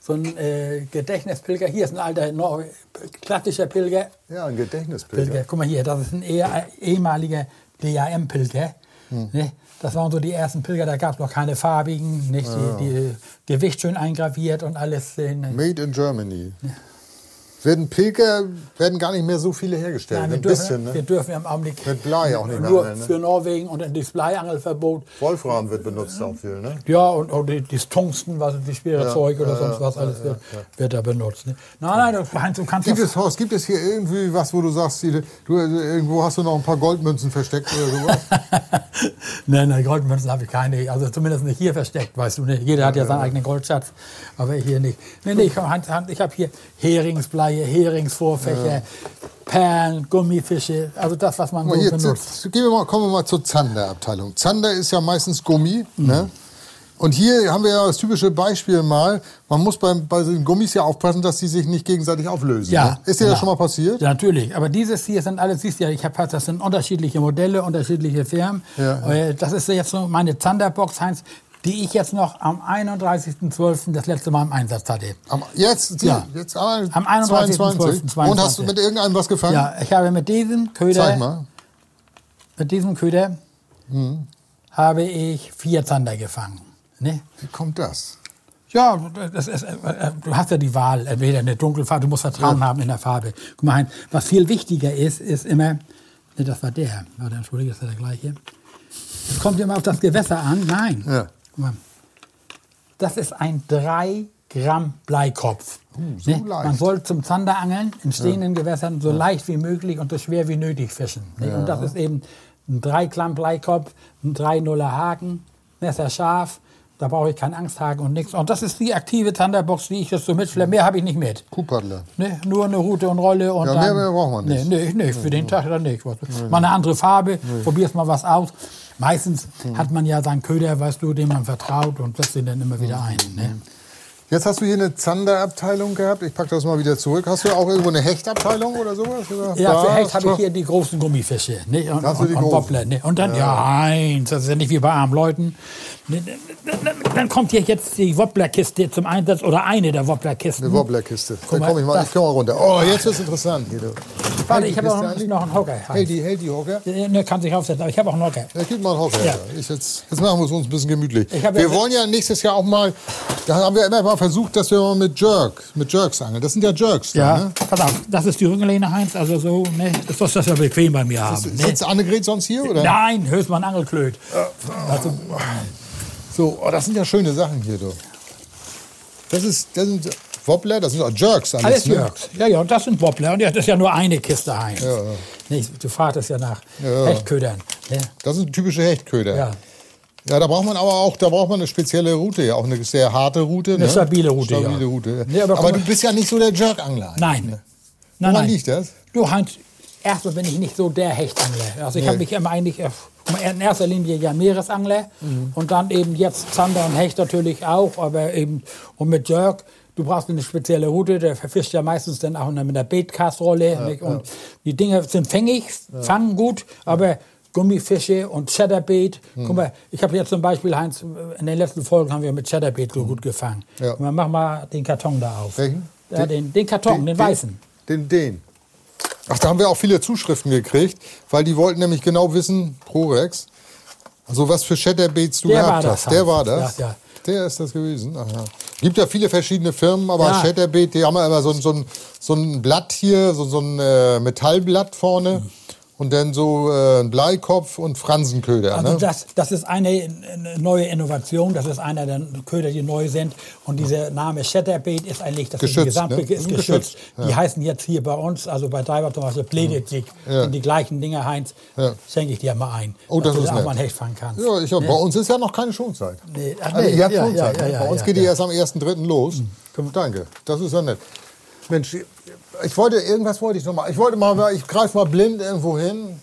So ein äh, Gedächtnispilger. Hier ist ein alter Nor klassischer Pilger. Ja, ein Gedächtnispilker. Pilger. Guck mal hier, das ist ein eher, ehemaliger DAM-Pilger. Ne? Das waren so die ersten Pilger, da gab es noch keine farbigen, nicht die, die Gewicht schön eingraviert und alles. ne? Made in Germany. Werden Pilker werden gar nicht mehr so viele hergestellt. Nein, wir ein dürfen, bisschen, wir ne? dürfen im Augenblick Mit Blei auch nicht mehr nur angeln, ne? für Norwegen und das Bleiangelverbot. Wolfram wird benutzt auch viel, ne? Ja, und, und die, das Tungsten, was die schwere Ja, Zeug oder ja, sonst was alles wird, wird da benutzt. Ne? Nein, nein, Heinz, du kannst Gibt es, Horst, gibt es hier irgendwie was, wo du sagst, du, äh, irgendwo hast du noch ein paar Goldmünzen versteckt oder sowas? [LAUGHS] nein, nein, Goldmünzen habe ich keine. Also zumindest nicht hier versteckt, weißt du nicht. Jeder hat ja seinen eigenen Goldschatz, aber hier nicht. Nee, nee, ich, ich habe hier Heringsbleie, Heringsvorfächer, Perlen, Gummifische, also das, was man so hier, benutzt. z- gehen wir mal, kommen wir mal zur Zander-Abteilung. Zander ist ja meistens Gummi. Mhm. Ne? Und hier haben wir ja das typische Beispiel mal, man muss beim, bei den Gummis ja aufpassen, dass sie sich nicht gegenseitig auflösen. Ja, ne? Ist dir genau. das schon mal passiert? Ja, natürlich. Aber dieses hier sind alles, siehst du ja, ich habe das sind unterschiedliche Modelle, unterschiedliche Firmen. Ja. Äh, Das ist jetzt so meine Thunderbox, Heinz, die ich jetzt noch am 31.12. das letzte Mal im Einsatz hatte. Am, jetzt, die, Ja. jetzt am Am 31.12., 22. Und hast du mit irgendeinem was gefangen? Ja, ich habe mit diesem Köder, Zeig mal. mit diesem Köder Mhm. habe ich vier Zander gefangen. Ne? Wie kommt das? Ja, das ist, äh, äh, du hast ja die Wahl, entweder eine Dunkelfarbe, du musst Vertrauen haben in der Farbe. Guck mal, Heinz, was viel wichtiger ist, ist immer, ne, das war der, warte, entschuldige, das ist der gleiche. Es kommt immer auf das Gewässer an, nein. Ja. Das ist ein 3 Gramm Bleikopf. so ne? Man soll zum Zanderangeln in stehenden Gewässern so leicht wie möglich und so schwer wie nötig fischen. Ne? Und das ist eben ein 3 Gramm Bleikopf, ein 3 Nuller Haken, Messer scharf, da brauche ich keinen Angsthaken und nichts. Und das ist die aktive Thunderbox, die ich jetzt so mitschleppe. Mehr habe ich nicht mit. Kuhpaddler. Ne? Nur eine Route und Rolle und Ja, dann, mehr- mehr braucht man nicht. Nee, nee, nee für den Tag dann nicht. Mal eine andere Farbe, probierst mal was aus. Meistens hat man ja seinen Köder, weißt du, dem man vertraut und setzt ihn dann immer wieder ein. Ne? Jetzt hast du hier eine Zanderabteilung gehabt. Ich packe das mal wieder zurück. Hast du auch irgendwo eine Hechtabteilung oder sowas? Oder? Ja, für Hecht habe ich hier die großen Gummifische. Ne? Und, Hast und, die und? Wobbler. Ne? Und dann, ja, eins, das ist ja nicht wie bei armen Leuten. Dann, kommt hier jetzt die Wobblerkiste zum Einsatz oder eine der Wobblerkisten. Eine Wobblerkiste. Da komme ich mal, ich komm mal runter. Oh, jetzt ist interessant. Hier. Warte, ich habe auch noch, noch einen Hocker. Hält die, hält die Hocker? Ne, kann sich aufsetzen, aber ich habe auch einen Hocker. Ja, gib mal einen Hocker. Ja. Ich jetzt, jetzt machen wir es uns ein bisschen gemütlich. Wir wollen ja nächstes Jahr auch mal, da haben wir immer versucht, dass wir mit Jerk, mit Jerks angeln. Das sind ja Jerks da, Ja, ne? pass auf, das ist die Rückenlehne, Heinz, also so, ne, das muss das ja bequem bei mir haben. Ne? Sitzt Annegret sonst hier, oder? Nein, höchst mal ein Angelklöt. Also, So, oh, das sind ja schöne Sachen hier, du. Das ist, das sind Wobbler, das sind auch Jerks alles, alles ne? Jörgs. Ja, ja, und das sind Wobbler. Und das ist ja nur eine Kiste, Heinz. Ja, ja. Nicht, du fragtest ja nach Ja. Hechtködern. Ne? Das sind typische Hechtköder. Ja. Ja, da braucht man aber auch, da braucht man eine spezielle Route, ja, auch eine sehr harte Route. Eine ne? stabile Route, Stabile ja. Route. Nee, aber aber du bist ja nicht so der Jerk-Angler. Nein. Ne? Nein, Woran nein. liegt das? Du, Heinz, erstmal bin ich nicht so der Hechtangler. Also ich Nee. habe mich immer eigentlich äh, in erster Linie ja Meeresangler Mhm. und dann eben jetzt Zander und Hecht natürlich auch, aber eben und mit Jerk. Du brauchst eine spezielle Route, der verfischt ja meistens dann auch mit einer Beetcast-Rolle. nicht? Und die Dinge sind fängig, fangen gut, aber Gummifische und Chatterbait. Hm. Guck mal, ich habe jetzt zum Beispiel, Heinz, in den letzten Folgen haben wir mit Chatterbait so gut gefangen. Hm. Ja. Guck mal, Mach mal den Karton da auf. Welchen? Ja, den, den Karton, den, weißen. Den, den. Ach, da haben wir auch viele Zuschriften gekriegt, weil die wollten nämlich genau wissen, Prorex, also was für Chatterbaits du Der gehabt hast. Der war das? Ja, ja. Der ist das gewesen. Aha. Gibt ja viele verschiedene Firmen, aber Ja. Chatterbait, die haben ja immer so, ein- so, ein, so ein Blatt hier, so, so ein äh, Metallblatt vorne und dann so äh, ein Bleikopf und Fransenköder. Also ne? das, das ist eine, eine neue Innovation, das ist einer der Köder, die neu sind. Und dieser Name Chatterbait ist eigentlich das Geschützt, gesamte ne? ist geschützt. geschützt, Die heißen jetzt hier bei uns, also bei Diver zum Beispiel Pledezig, Ja. die gleichen Dinger, Heinz. Ja. Schenke ich dir mal ein. Oh, das dass du ist auch nett. mal ein Hecht fangen kannst. Ja, ich, bei uns ist ja noch keine Schonzeit. Nee, ach Also, nee, ihr habt ja, Schonzeit. ja, ne? ja, bei uns ja, geht die ja. erst am 1.3. los. Das, danke, das ist ja nett. Mensch, ich wollte, irgendwas wollte ich noch mal. Ich wollte mal, ich greife mal blind irgendwo hin.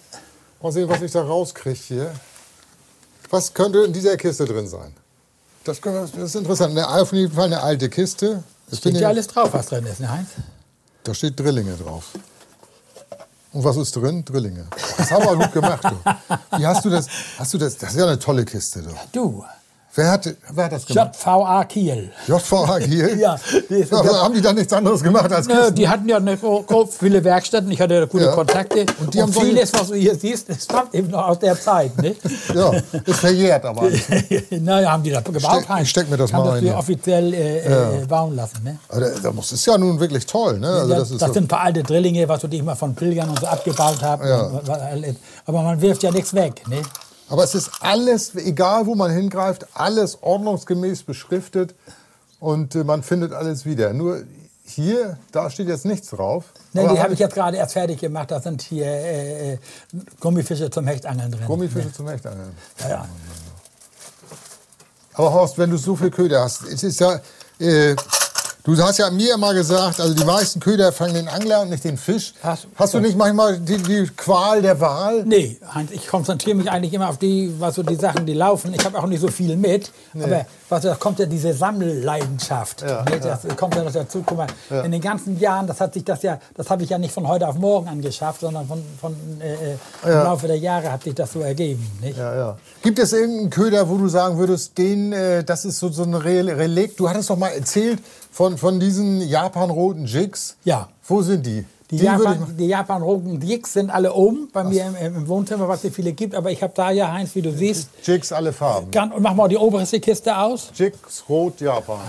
Mal sehen, was ich da rauskriege hier. Was könnte in dieser Kiste drin sein? Das, wir- das ist interessant. Eine, auf jeden Fall eine alte Kiste. Bin Steht ja alles drauf, was drin ist, ne, Heinz? Da steht Drillinge drauf. Und was ist drin? Drillinge. Das haben wir gut gemacht, du. Wie hast du das? Hast du das? Das ist ja eine tolle Kiste, du. Du, Wer hat, wer hat das gemacht? JVA Kiel. JVA Kiel? [LAUGHS] Ja, die Aber haben die da nichts anderes gemacht als Nö, Kisten? die hatten ja eine, viele Werkstätten, ich hatte gute Ja. Kontakte. Und Und, die haben solche- vieles, was du hier siehst, das stammt eben noch aus der Zeit. Ne? [LAUGHS] Ja, ist verjährt aber. [LAUGHS] naja, haben die das gebaut? Heinz? ich steck mir das haben mal das ein, ja. offiziell äh, äh, bauen lassen. Ne? Aber da- da muss, ist ja nun wirklich toll, ne? Also Ja, das das ist so- sind veraltete Drillinge, was du dich mal von Pilgern und so abgebaut hast. Ja. Und. Aber man wirft ja nichts weg. Ne? Aber es ist alles, egal wo man hingreift, alles ordnungsgemäß beschriftet und äh, man findet alles wieder. Nur hier, da steht jetzt nichts drauf. Ne, Aber die habe ich jetzt gerade erst fertig gemacht. Da sind hier äh, äh, Gummifische zum Hechtangeln drin. Gummifische zum Hechtangeln. Ja, ja. Aber Horst, wenn du so viel Köder hast, es ist ja, äh, du hast ja mir immer gesagt, also die meisten Köder fangen den Angler und nicht den Fisch. Hast- Hast du nicht manchmal die, die Qual der Wahl? Nee, Heinz, ich konzentriere mich eigentlich immer auf die, was so die Sachen, die laufen. Ich habe auch nicht so viel mit. Aber was, da kommt ja diese Sammelleidenschaft. Ja, ne? Das kommt ja noch dazu. Guck mal, in den ganzen Jahren, das hat sich das ja, das habe ich ja nicht von heute auf morgen angeschafft, sondern von, von äh, äh, Ja. im Laufe der Jahre hat sich das so ergeben. Nicht? Ja, ja. Gibt es irgendeinen Köder, wo du sagen würdest, den, äh, das ist so, so ein Re- Relikt? Du hattest doch mal erzählt von, von diesen japanroten Jigs. Ja. Wo sind die? Die, ich Japan, die Japan-roten Jigs sind alle oben bei mir im, im Wohnzimmer, was es viele gibt. Aber ich habe da ja, Heinz, wie du siehst, Jigs alle Farben. ganz, und mach mal die oberste Kiste aus. Jigs rot Japan.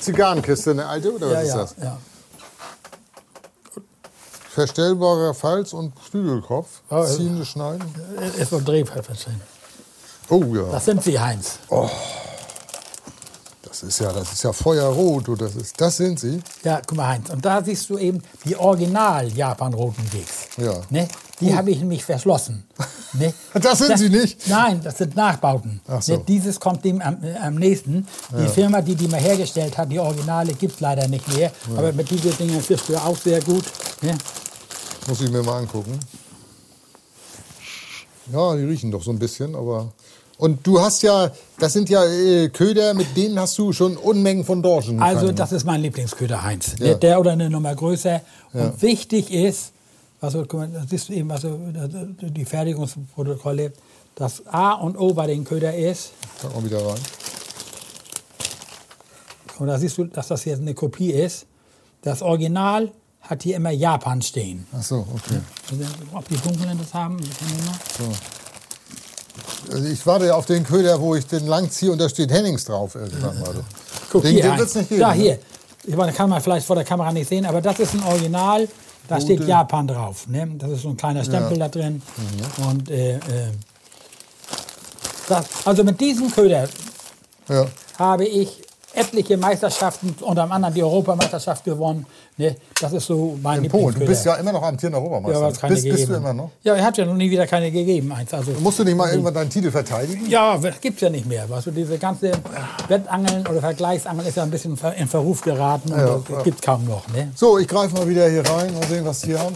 Zigarrenkiste, eine alte oder was Ja, ist ja, das? ja. Verstellbarer Falz- und Flügelkopf. Oh, Ziehende Schneiden. Ist so ein Drehpfeffer drin. Oh ja. Das sind sie, Heinz. Das ist ja, das ist ja feuerrot. Du, das, ist, das sind sie. Ja, guck mal, Heinz. Und da siehst du eben die Original-Japan-roten Jigs. Ja. Ne? Die habe ich nämlich verschlossen. Ne? [LAUGHS] Das sind sie nicht? Nein, das sind Nachbauten. Ach so. Ne? Dieses kommt dem am, äh, am nächsten. Die Firma, die die mal hergestellt hat, die Originale, gibt es leider nicht mehr. Aber mit diesen Dingen fischst du auch sehr gut. Ne? Muss ich mir mal angucken. Ja, die riechen doch so ein bisschen, aber Und du hast ja, das sind ja äh, Köder, mit denen hast du schon Unmengen von Dorschen Also das ist mein Lieblingsköder, Heinz. Ja. Der oder eine Nummer größer. Und wichtig ist, also, das ist eben also, die Fertigungsprotokolle, das A und O bei den Köder ist, Sag mal wieder rein. und da siehst du, dass das jetzt eine Kopie ist, das Original hat hier immer Japan stehen. Ach so, okay. Also, ob die Dunklen das haben, das kann ich mal. Also ich warte ja auf den Köder, wo ich den lang ziehe und da steht Hennings drauf irgendwann mal. Guck, den hier, den wird's nicht geben. Da, ne? hier. Ich meine, kann man vielleicht vor der Kamera nicht sehen, aber das ist ein Original. Da steht Gute. Japan drauf. Ne? Das ist so ein kleiner Stempel da drin. Mhm. Und, äh, äh, das, also mit diesem Köder Ja. habe ich etliche Meisterschaften, unter anderem die Europameisterschaft gewonnen. Ne? Das ist so mein In Polen. Du bist ja immer noch amtierender ja, Europameister. aber es keine bist, bist du immer noch? Ja, er hat ja noch nie wieder keine gegeben. Eins. Also, Musst du nicht mal irgendwann deinen Titel verteidigen? ja, gibt es ja nicht mehr. Weißt du, diese ganze Wettangeln oder Vergleichsangeln ist ja ein bisschen in Verruf geraten und Ja, das ja. gibt es kaum noch. Ne? So, ich greife mal wieder hier rein und sehen, was die haben.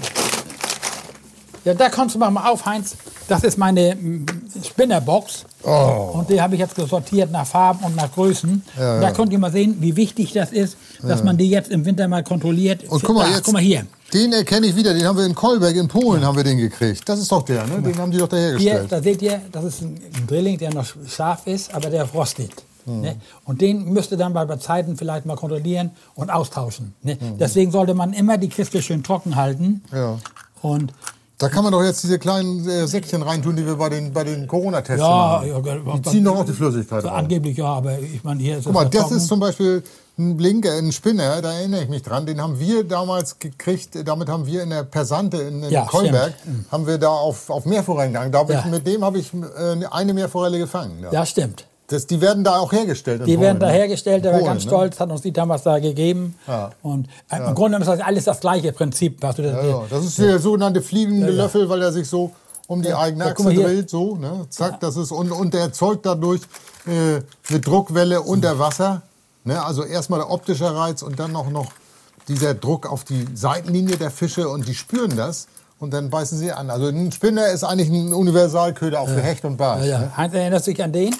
Ja, da kommst du mal auf, Heinz. Das ist meine mm, Spinnerbox. Oh. Und die habe ich jetzt gesortiert nach Farben und nach Größen. Ja, und da ja. könnt ihr mal sehen, wie wichtig das ist, dass man die jetzt im Winter mal kontrolliert. Und guck mal, Da, jetzt, guck mal hier. den erkenne ich wieder. Den haben wir in Kolberg in Polen haben wir den gekriegt. Das ist doch der, ne? Den haben die doch Hier, dahergestellt. da seht ihr, das ist ein, Drilling, der noch scharf ist, aber der frostet. Hm. Ne? Und den müsst ihr dann bei, bei Zeiten vielleicht mal kontrollieren und austauschen. Ne? Hm. Deswegen sollte man immer die Kiste schön trocken halten. Ja. Und Da kann man doch jetzt diese kleinen äh, Säckchen reintun, die wir bei den, bei den Corona-Tests ja, machen. ja, Die ziehen doch auch die Flüssigkeit so raus. angeblich ja, aber ich meine, hier ist Guck mal, das ist zum Beispiel ein Blinker, ein Spinner, da erinnere ich mich dran. Den haben wir damals gekriegt, damit haben wir in der Persante in, in Ja, Kolberg, stimmt. haben wir da auf, auf Meerforellen gegangen. Da Ja. ich, mit dem habe ich äh, eine Meerforelle gefangen. Ja, stimmt. Das, die werden da auch hergestellt. Die werden Polen, da ne? hergestellt, der war ganz ne? stolz, hat uns die damals da gegeben. Ja. Und äh, im Grunde genommen ist das alles das gleiche Prinzip. Was du da, Ja, ja. Das ist der sogenannte fliegende Löffel, weil er sich so um die eigene Ja, Achse dreht, so, ne? Zack, das ist und, und der erzeugt dadurch äh, eine Druckwelle unter Wasser, ne? Also erstmal der optische Reiz und dann noch noch dieser Druck auf die Seitenlinie der Fische und die spüren das und dann beißen sie an. Also ein Spinner ist eigentlich ein Universalköder auch für Hecht und Barsch. ja, Ne? ja. Heinz, erinnerst du dich an den?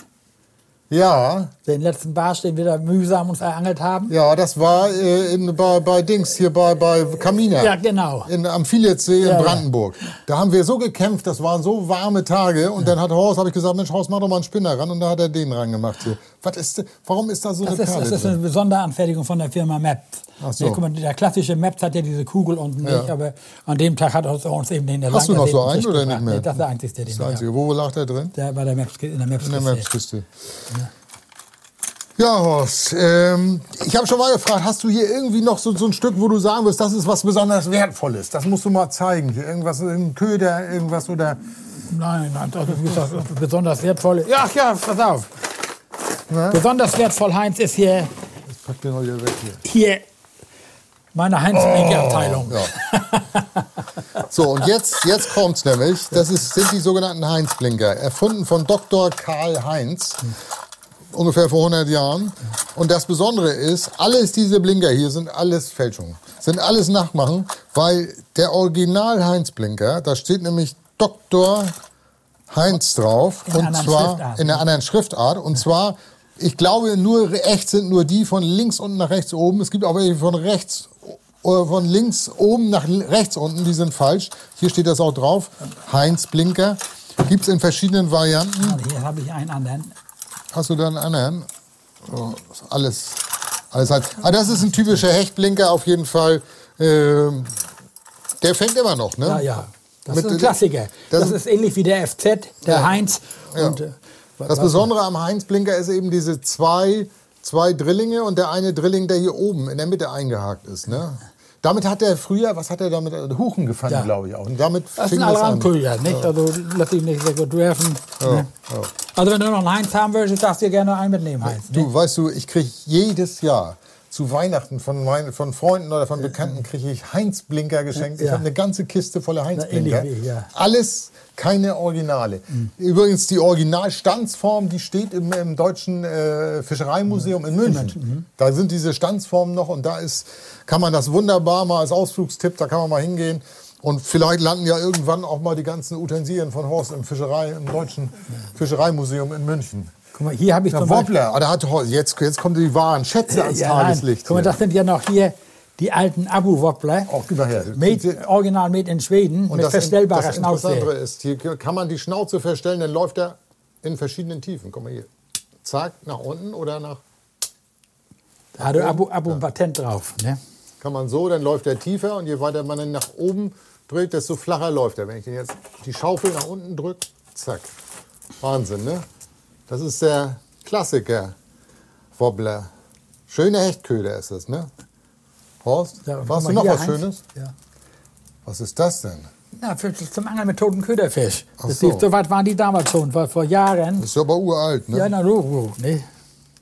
Ja, Den letzten Barsch, den wir da mühsam uns erangelt haben? ja, das war äh, in, bei, bei Dings hier bei, bei Kamina. Ja, genau. in, am Villetsee in Ja, ja. Brandenburg. Da haben wir so gekämpft, das waren so warme Tage. Und dann hat Horst, habe ich gesagt, Mensch, Horst, mach doch mal einen Spinner ran. Und da hat er den rangemacht. Hier. Was ist, warum ist da so Das eine ist, Perle das ist eine Sonderanfertigung von der Firma Maps. Ach so. Ja, mal, der klassische Maps hat ja diese Kugel unten Ja. nicht, aber an dem Tag hat er uns eben den der Hast du noch so einen oder nicht mehr? Nee, das ist der einzige, den Das wir Einzige. Wo lag der drin? Der bei der Maps, in der Maps. In der Mapskiste. Ja, Horst, ähm, ich habe schon mal gefragt, hast du hier irgendwie noch so, so ein Stück, wo du sagen wirst, das ist was besonders Wertvolles? Das musst du mal zeigen. Hier irgendwas, ein Köder, irgendwas oder... Nein, nein, das ist das besonders wertvoll. Ja, ja, pass auf. Na? Besonders wertvoll, Heinz, ist hier, Ich pack den hier weg hier. hier meine Heinz-Blinker-Abteilung. Ja. So, und jetzt, jetzt kommt's nämlich. Das ist, sind die sogenannten Heinz-Blinker. Erfunden von Dr. Karl Heinz. Ungefähr vor 100 Jahren. Und das Besondere ist, alles diese Blinker hier sind alles Fälschungen. Sind alles Nachmachen, weil der Original Heinz-Blinker, da steht nämlich Dr. Heinz drauf. In und zwar Schriftart. in einer anderen Schriftart. Und zwar, ich glaube, nur echt sind nur die von links unten nach rechts oben. Es gibt auch welche von rechts oder von links oben nach rechts unten, die sind falsch. Hier steht das auch drauf. Heinz Blinker. Gibt es in verschiedenen Varianten. Also hier habe ich einen anderen. Hast du da einen anderen? Oh, alles, alles halt. Ah, das ist ein typischer Hechtblinker auf jeden Fall. Ähm, der fängt immer noch, ne? Ja, ja. Das Mit- ist ein Klassiker. das Das, ist- ähnlich wie der FZ, der Ja. Heinz. Ja. Und, äh, Das Besondere am Heinz-Blinker ist eben diese zwei, zwei Drillinge und der eine Drilling, der hier oben in der Mitte eingehakt ist. Ne? Damit hat er früher, was hat er damit? Huchen gefangen, Ja. glaube ich auch. Und damit Das ist ein. Allround-Köder, nicht? Also lass dich nicht sehr gut werfen. ne? ja. Also wenn du noch einen Heinz haben willst, darfst du dir gerne einen mitnehmen, Heinz. Ne? Du, weißt du, ich kriege jedes Jahr zu Weihnachten von, meinen, von Freunden oder von Bekannten kriege ich Heinz-Blinker geschenkt. Ich habe eine ganze Kiste voller Heinz-Blinker. Alles keine Originale. Mhm. Übrigens die Originalstandsform, die steht im, im Deutschen äh, Fischereimuseum in München. Mhm. Da sind diese Standsformen noch und da ist, kann man das wunderbar mal als Ausflugstipp, da kann man mal hingehen. Und vielleicht landen ja irgendwann auch mal die ganzen Utensilien von Horst im Fischerei, im deutschen Fischereimuseum in München. Guck mal, hier habe ich Der zum Beispiel- Wobbler, ah, da hat jetzt, jetzt kommen die wahren Schätze ans Ja, nein. Tageslicht. Guck mal, das sind ja noch hier die alten Abu-Wobbler. Auch gib mal her. Made, original made in Schweden Und mit das, verstellbarer das Interessante Schnauze. ist, hier kann man die Schnauze verstellen, dann läuft er in verschiedenen Tiefen. Guck mal hier. Zack, nach unten oder nach. Da hat der Abu, Abu ein Patent drauf. Ne? Kann man so, dann läuft er tiefer und je weiter man ihn nach oben dreht, desto flacher läuft er. Wenn ich den jetzt die Schaufel nach unten drücke, zack. Wahnsinn, ne? Das ist der Klassiker Wobbler. Schöne Hechtköder ist es, ne? Horst, Ja, mal du noch was Heinz. Schönes? Ja. Was ist das denn? Ja, für, zum Angeln mit toten Köderfisch. Ach Das so. ist, so weit waren die damals schon, vor, vor Jahren. Das ist aber uralt, ne? Ja, na, so, so, ne?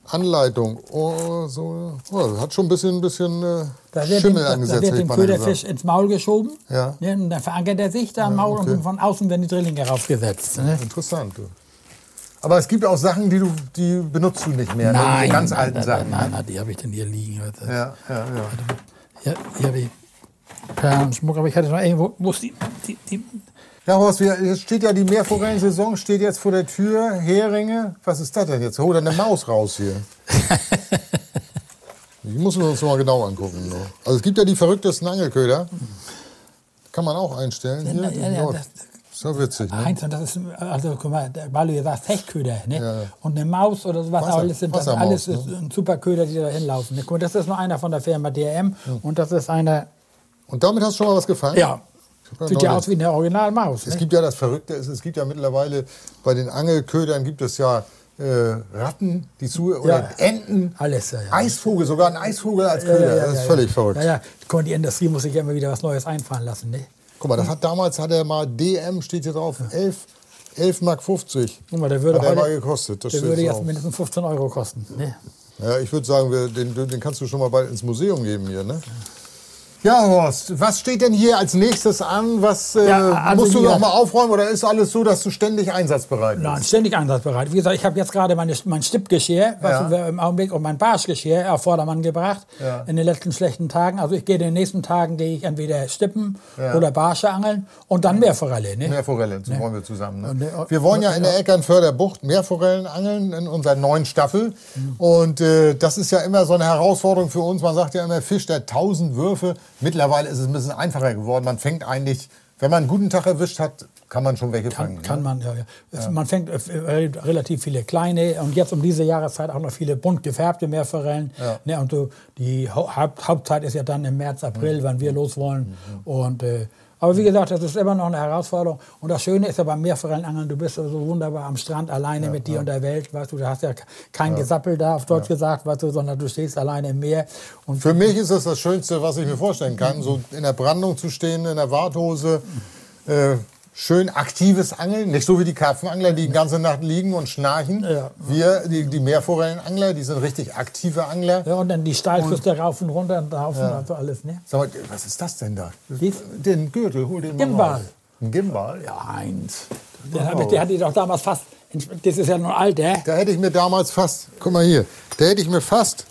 Anleitung. Oh, so. Oh, hat schon ein bisschen, bisschen äh, Da wird, Schimmel dem, da angesetzt. wird hätte dem Köderfisch ins Maul geschoben. Ja. Ne? Und dann verankert er sich da im Maul okay. und von außen werden die Drillinge raufgesetzt. Ne? Interessant. Du. Aber es gibt auch Sachen, die du, die benutzt du nicht mehr. ne? Diese ganz nein, alten nein, Sachen. Nein, nein, die habe ich denn hier liegen. Heute. Ja, ja, ja. Ja, hier habe ich Perlenschmuck, aber ich hatte noch irgendwo, wo ist die, die, die Ja, Horst, jetzt steht ja die Meerforellensaison steht jetzt vor der Tür. Heringe, was ist das denn jetzt? Hol da eine Maus raus hier. [LAUGHS] Die müssen wir uns noch mal genau angucken. ne? Also es gibt ja die verrücktesten Angelköder. Kann man auch einstellen. Hier, Ja, die ja, ja, das- ja witzig. Ne? Heinz, und das ist, also guck mal, der- weil du ja sagst, Hechtköder, ne? Ja, ja. Und eine Maus oder sowas, Wasser- alles sind das alles ne? ist ein super Köder, die da hinlaufen. Ne? Guck mal, das ist nur einer von der Firma DRM und das ist einer, Und damit hast du schon mal was gefangen? ja, sieht ja aus wie eine Originalmaus. Es Ne? gibt ja das Verrückte, ist, es gibt ja mittlerweile bei den Angelködern gibt es ja äh, Ratten, die zu oder Ja. Enten, Alles, ja, ja. Eisvogel, sogar ein Eisvogel als Ja, Köder. ja, ja, das ist ja, völlig ja. verrückt. Ja, ja. Die Industrie muss sich ja immer wieder was Neues einfallen lassen. Ne? Guck mal, das hat damals hat er mal DM steht hier drauf 11 11 Mark 50. Guck mal, der würde hat er heute, mal gekostet. Das der würde jetzt auf. mindestens 15 Euro kosten. Ne? Ja, ich würde sagen, wir, den, den kannst du schon mal bald ins Museum geben hier, ne? Ja, Horst, was steht denn hier als nächstes an? Was äh, Ja, also musst du noch mal aufräumen oder ist alles so, dass du ständig einsatzbereit bist? Nein, ständig einsatzbereit. Wie gesagt, ich habe jetzt gerade meine, mein Stippgeschirr, was Ja. wir im Augenblick, und mein Barschgeschirr auf Vordermann gebracht Ja. in den letzten schlechten Tagen. Also ich gehe in den nächsten Tagen gehe ich entweder Stippen oder Barsche angeln und dann Meerforelle. Ne? Meerforellen, so wollen wir zusammen. Ne? Äh, Wir wollen ja in der Eckernförder Bucht Meerforellen angeln in unserer neuen Staffel. Und äh, das ist ja immer so eine Herausforderung für uns. Man sagt ja immer, Fisch der tausend Würfe. Mittlerweile ist es ein bisschen einfacher geworden. Man fängt eigentlich, wenn man einen guten Tag erwischt hat, kann man schon welche fangen. Kann, ne? man, ja, ja. Es- Man fängt äh, äh, relativ viele kleine und jetzt um diese Jahreszeit auch noch viele bunt gefärbte Meerforellen. Ja. Ne, und so, die Hau- Haupt, Hauptzeit ist ja dann im März, Mhm. April, wenn wir los wollen. Und, äh, aber wie gesagt, das ist immer noch eine Herausforderung. Und das Schöne ist ja beim Meerforellenangeln, du bist so wunderbar am Strand alleine mit dir und der Welt. Weißt du, du hast ja kein Gesappel da, auf Deutsch gesagt, weißt du, sondern du stehst alleine im Meer. Und Für mich ist das das Schönste, was ich mir vorstellen kann, so in der Brandung zu stehen, in der Warthose, äh, schön aktives Angeln, nicht so wie die Karpfenangler, die die ganze Nacht liegen und schnarchen. Ja. Wir, die, die Meerforellenangler, die sind richtig aktive Angler. ja, und dann die Steilküste rauf und runter und rauf und also alles. Ne? Sag mal, was ist das denn da? Dies? Den Gürtel, hol den mal Gimbal. raus. Ein Gimbal? Ja, eins. Den, hab ich, den hatte ich doch damals fast. Das ist ja nur alt, der. Da hätte ich mir damals fast, guck mal hier, da hätte ich mir fast,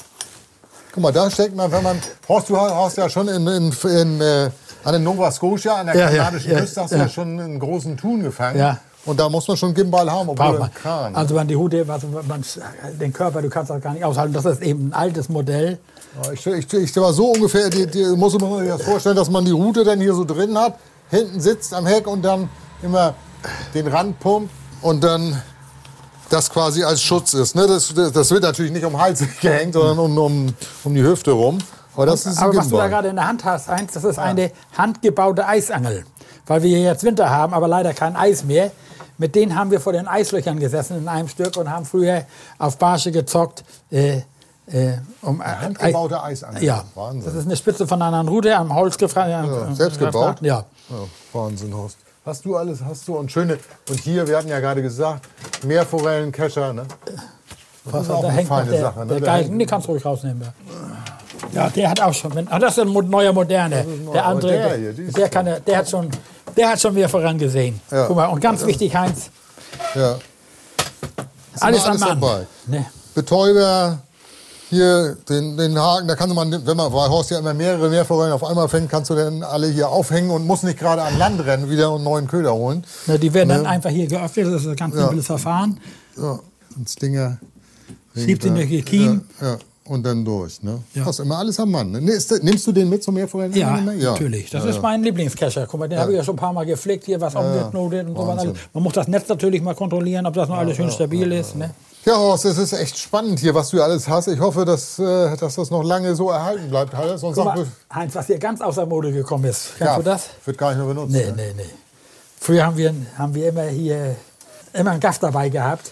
guck mal, da steckt man, wenn man, Horst, du hast ja schon in, in, in, äh, an der Nova Scotia, an der Ja, kanadischen ja, Küste, hast du ja. schon einen großen Thun gefangen. Ja. Und da muss man schon Gimbal haben, obwohl man. Kran. Also wenn die Hute, also man, den Körper, du kannst das gar nicht aushalten. Das ist eben ein altes Modell. Ich, ich, ich war so ungefähr, die, die, muss man sich das vorstellen, dass man die Route dann hier so drin hat, hinten sitzt am Heck und dann immer den Rand pumpt und dann das quasi als Schutz ist. Ne? Das, das, das wird natürlich nicht um den Hals [LAUGHS] gehängt, sondern um, um, um die Hüfte rum. Aber das ist ein Aber was du da gerade in der Hand hast, eins, das ist eine handgebaute Eisangel. Weil wir hier jetzt Winter haben, aber leider kein Eis mehr. Mit denen haben wir vor den Eislöchern gesessen in einem Stück und haben früher auf Barsche gezockt. Äh, äh, um, eine handgebaute Eisangel. Ja, Wahnsinn. das ist eine Spitze von einer Rute am Holz gefragt. Ja, selbst gebaut? Ja. Ja, Wahnsinn, Horst. Hast du alles, hast du und schöne. Und hier, wir hatten ja gerade gesagt, Meerforellen, Kescher, ne? Das ist auch da eine feine der, Sache. Ne? Der hängt- den kannst du ruhig rausnehmen. Ja, ja der hat auch schon. Ah, das ist ein neuer Moderne. neu. Der andere, der hier, der, kann, ja- der hat schon, der hat schon mehr vorangesehen. Ja. Guck mal, und ganz wichtig, Heinz, Ja. alles, alles am Mann. dabei. Ne? Betäuber, hier den, den Haken, da kann man, wenn man, weil Horst ja immer mehrere Meerforellen auf einmal fängt, kannst du dann alle hier aufhängen und musst nicht gerade an Land rennen, wieder einen neuen Köder holen. Na, die werden dann einfach hier geöffnet, das ist ein ganz simples Verfahren. Ja, ein Stinger. Schiebt ihn durch die Kiem. Ja, ja, und dann durch. Ne? Ja. Hast immer alles am Mann. Ne? Nimmst, du den mit zum Meerforellen? Ja, ja, natürlich. Das ja, ist mein Lieblingskescher. Guck mal, den habe ich ja schon ein paar Mal gepflegt, hier was umgeknotet und so. Wahnsinn. Man muss das Netz natürlich mal kontrollieren, ob das noch alles schön stabil ist. Ne? Ja, Horst, es ist echt spannend hier, was du alles hast. Ich hoffe, dass, äh, dass das noch lange so erhalten bleibt. Sonst Guck mal, Heinz, was hier ganz außer Mode gekommen ist. Kennst ja, du das? wird gar nicht mehr benutzt. Nee, ne? nee, nee. Früher haben wir, haben wir immer hier immer einen Gaff dabei gehabt,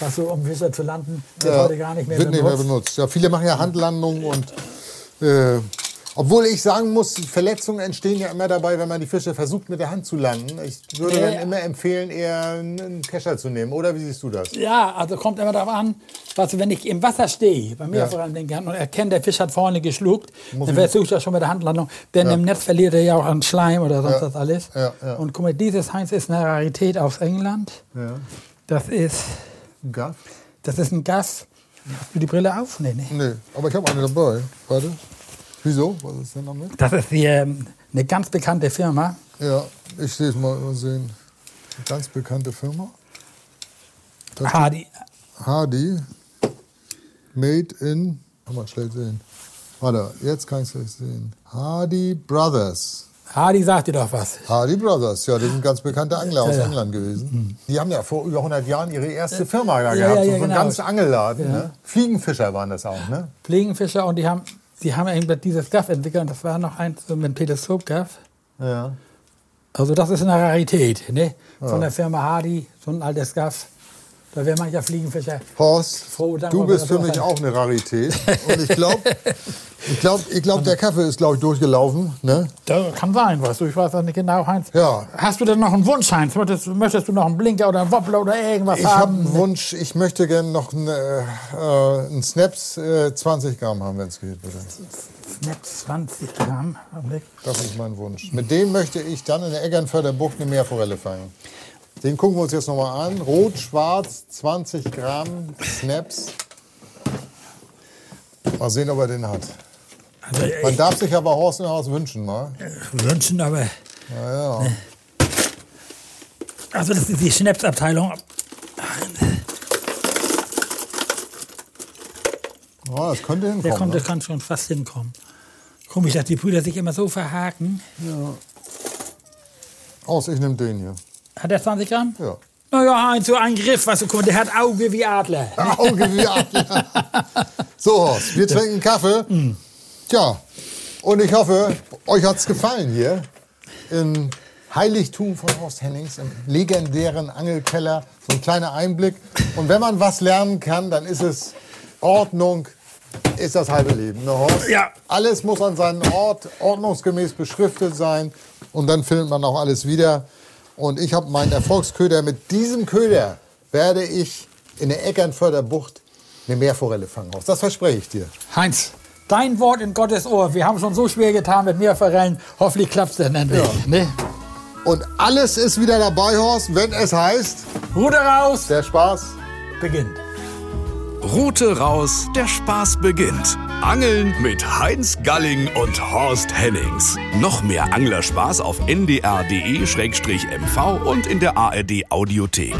was so um Fischer zu landen, wird Ja, heute gar nicht mehr wird nicht mehr benutzt. benutzt. Ja, viele machen ja Handlandungen und äh, obwohl ich sagen muss, Verletzungen entstehen ja immer dabei, wenn man die Fische versucht mit der Hand zu landen. Ich würde Ja. dann immer empfehlen, eher einen Kescher zu nehmen. Oder wie siehst du das? Ja, also kommt immer darauf an, was, wenn ich im Wasser stehe, bei mir Ja. vor allem denke und erkenne, der Fisch hat vorne geschluckt, Muss dann versuche ich das schon mit der Handlandung. Denn im Netz verliert er ja auch an Schleim oder sonst Ja. was alles. Ja, ja. Und guck mal, dieses Heinz ist eine Rarität aus England. Ja. Das ist, Gaff? das ist ein Gas. Hast du die Brille auf? Nee, nee. Nee, aber ich habe eine dabei. Warte. Wieso? Was ist denn damit? Das ist hier ähm, eine ganz bekannte Firma. Ja, ich sehe es mal mal sehen. Eine ganz bekannte Firma. Das Hardy. Hardy. Made in. Kann man schlecht sehen. Warte, jetzt kann ich es sehen. Hardy Brothers. Hardy sagt dir doch was. Hardy Brothers, ja, das sind ganz bekannte Angler aus Ja, ja. England gewesen. Die haben ja vor über 100 Jahren ihre erste Firma da Ja, gehabt. so ein genau. ganz Angelladen. Ne? Fliegenfischer waren das auch, ne? Fliegenfischer und die haben, die haben eben dieses Gaff entwickelt. Und das war noch eins so mit Teleskopgaff. Ja. Also das ist eine Rarität, ne? Von der Firma Hardy, so ein altes Gaff. Da wäre mancher Fliegenfischer. Horst, Froh, du bist für mich auch eine Rarität. Und ich glaube, ich glaub, ich glaub, der Kaffee ist, glaube ich, durchgelaufen. Ne? Das kann sein, weißt du, ich weiß das nicht genau, Heinz. Ja. Hast du denn noch einen Wunsch, Heinz? Möchtest, möchtest du noch einen Blinker oder einen Wobbler oder irgendwas Ich habe haben? einen Wunsch, ich möchte gerne noch einen, äh, äh, einen Snaps äh, 20 Gramm haben, wenn es geht, bitte. Snap 20 Gramm. Das ist mein Wunsch. Mit dem möchte ich dann in der Eggernförder Bucht eine Meerforelle fangen. Den gucken wir uns jetzt nochmal an. Rot, schwarz, 20 Gramm Snaps. Mal sehen, ob er den hat. Also Man ich darf sich aber Horst in Haus wünschen, mal. wünschen, aber... Ja, ja. Also das ist die Schnapsabteilung. Ja, das könnte Der hinkommen. kommt, der ne? kann schon fast hinkommen. Komisch, dass die Brüder sich immer so verhaken. Aus, ich nehme den hier. Hat er 20 Gramm? Ja. Naja, Heinz, so ein Griff, weißt du, guck der hat Auge wie Adler. [LAUGHS] Auge wie Adler. [LAUGHS] So, Horst, wir trinken Kaffee. Tja, und ich hoffe, euch hat's gefallen hier im Heiligtum von Horst Hennings, im legendären Angelkeller. So ein kleiner Einblick. Und wenn man was lernen kann, dann ist es Ordnung, ist das halbe Leben. Ne, Horst? Ja. Alles muss an seinem Ort ordnungsgemäß beschriftet sein. Und dann findet man auch alles wieder. Und ich habe meinen Erfolgsköder. Mit diesem Köder werde ich in der Eckernförder Bucht eine Meerforelle fangen. Das verspreche ich dir. Heinz, dein Wort in Gottes Ohr. Wir haben schon so schwer getan mit Meerforellen. Hoffentlich klappt es dann endlich. Ja. Ne? Und alles ist wieder dabei, Horst, wenn es heißt, Ruder raus, der Spaß beginnt. Route raus, der Spaß beginnt. Angeln mit Heinz Galling und Horst Hennings. Noch mehr Anglerspaß auf ndr.de-mv und in der ARD Audiothek.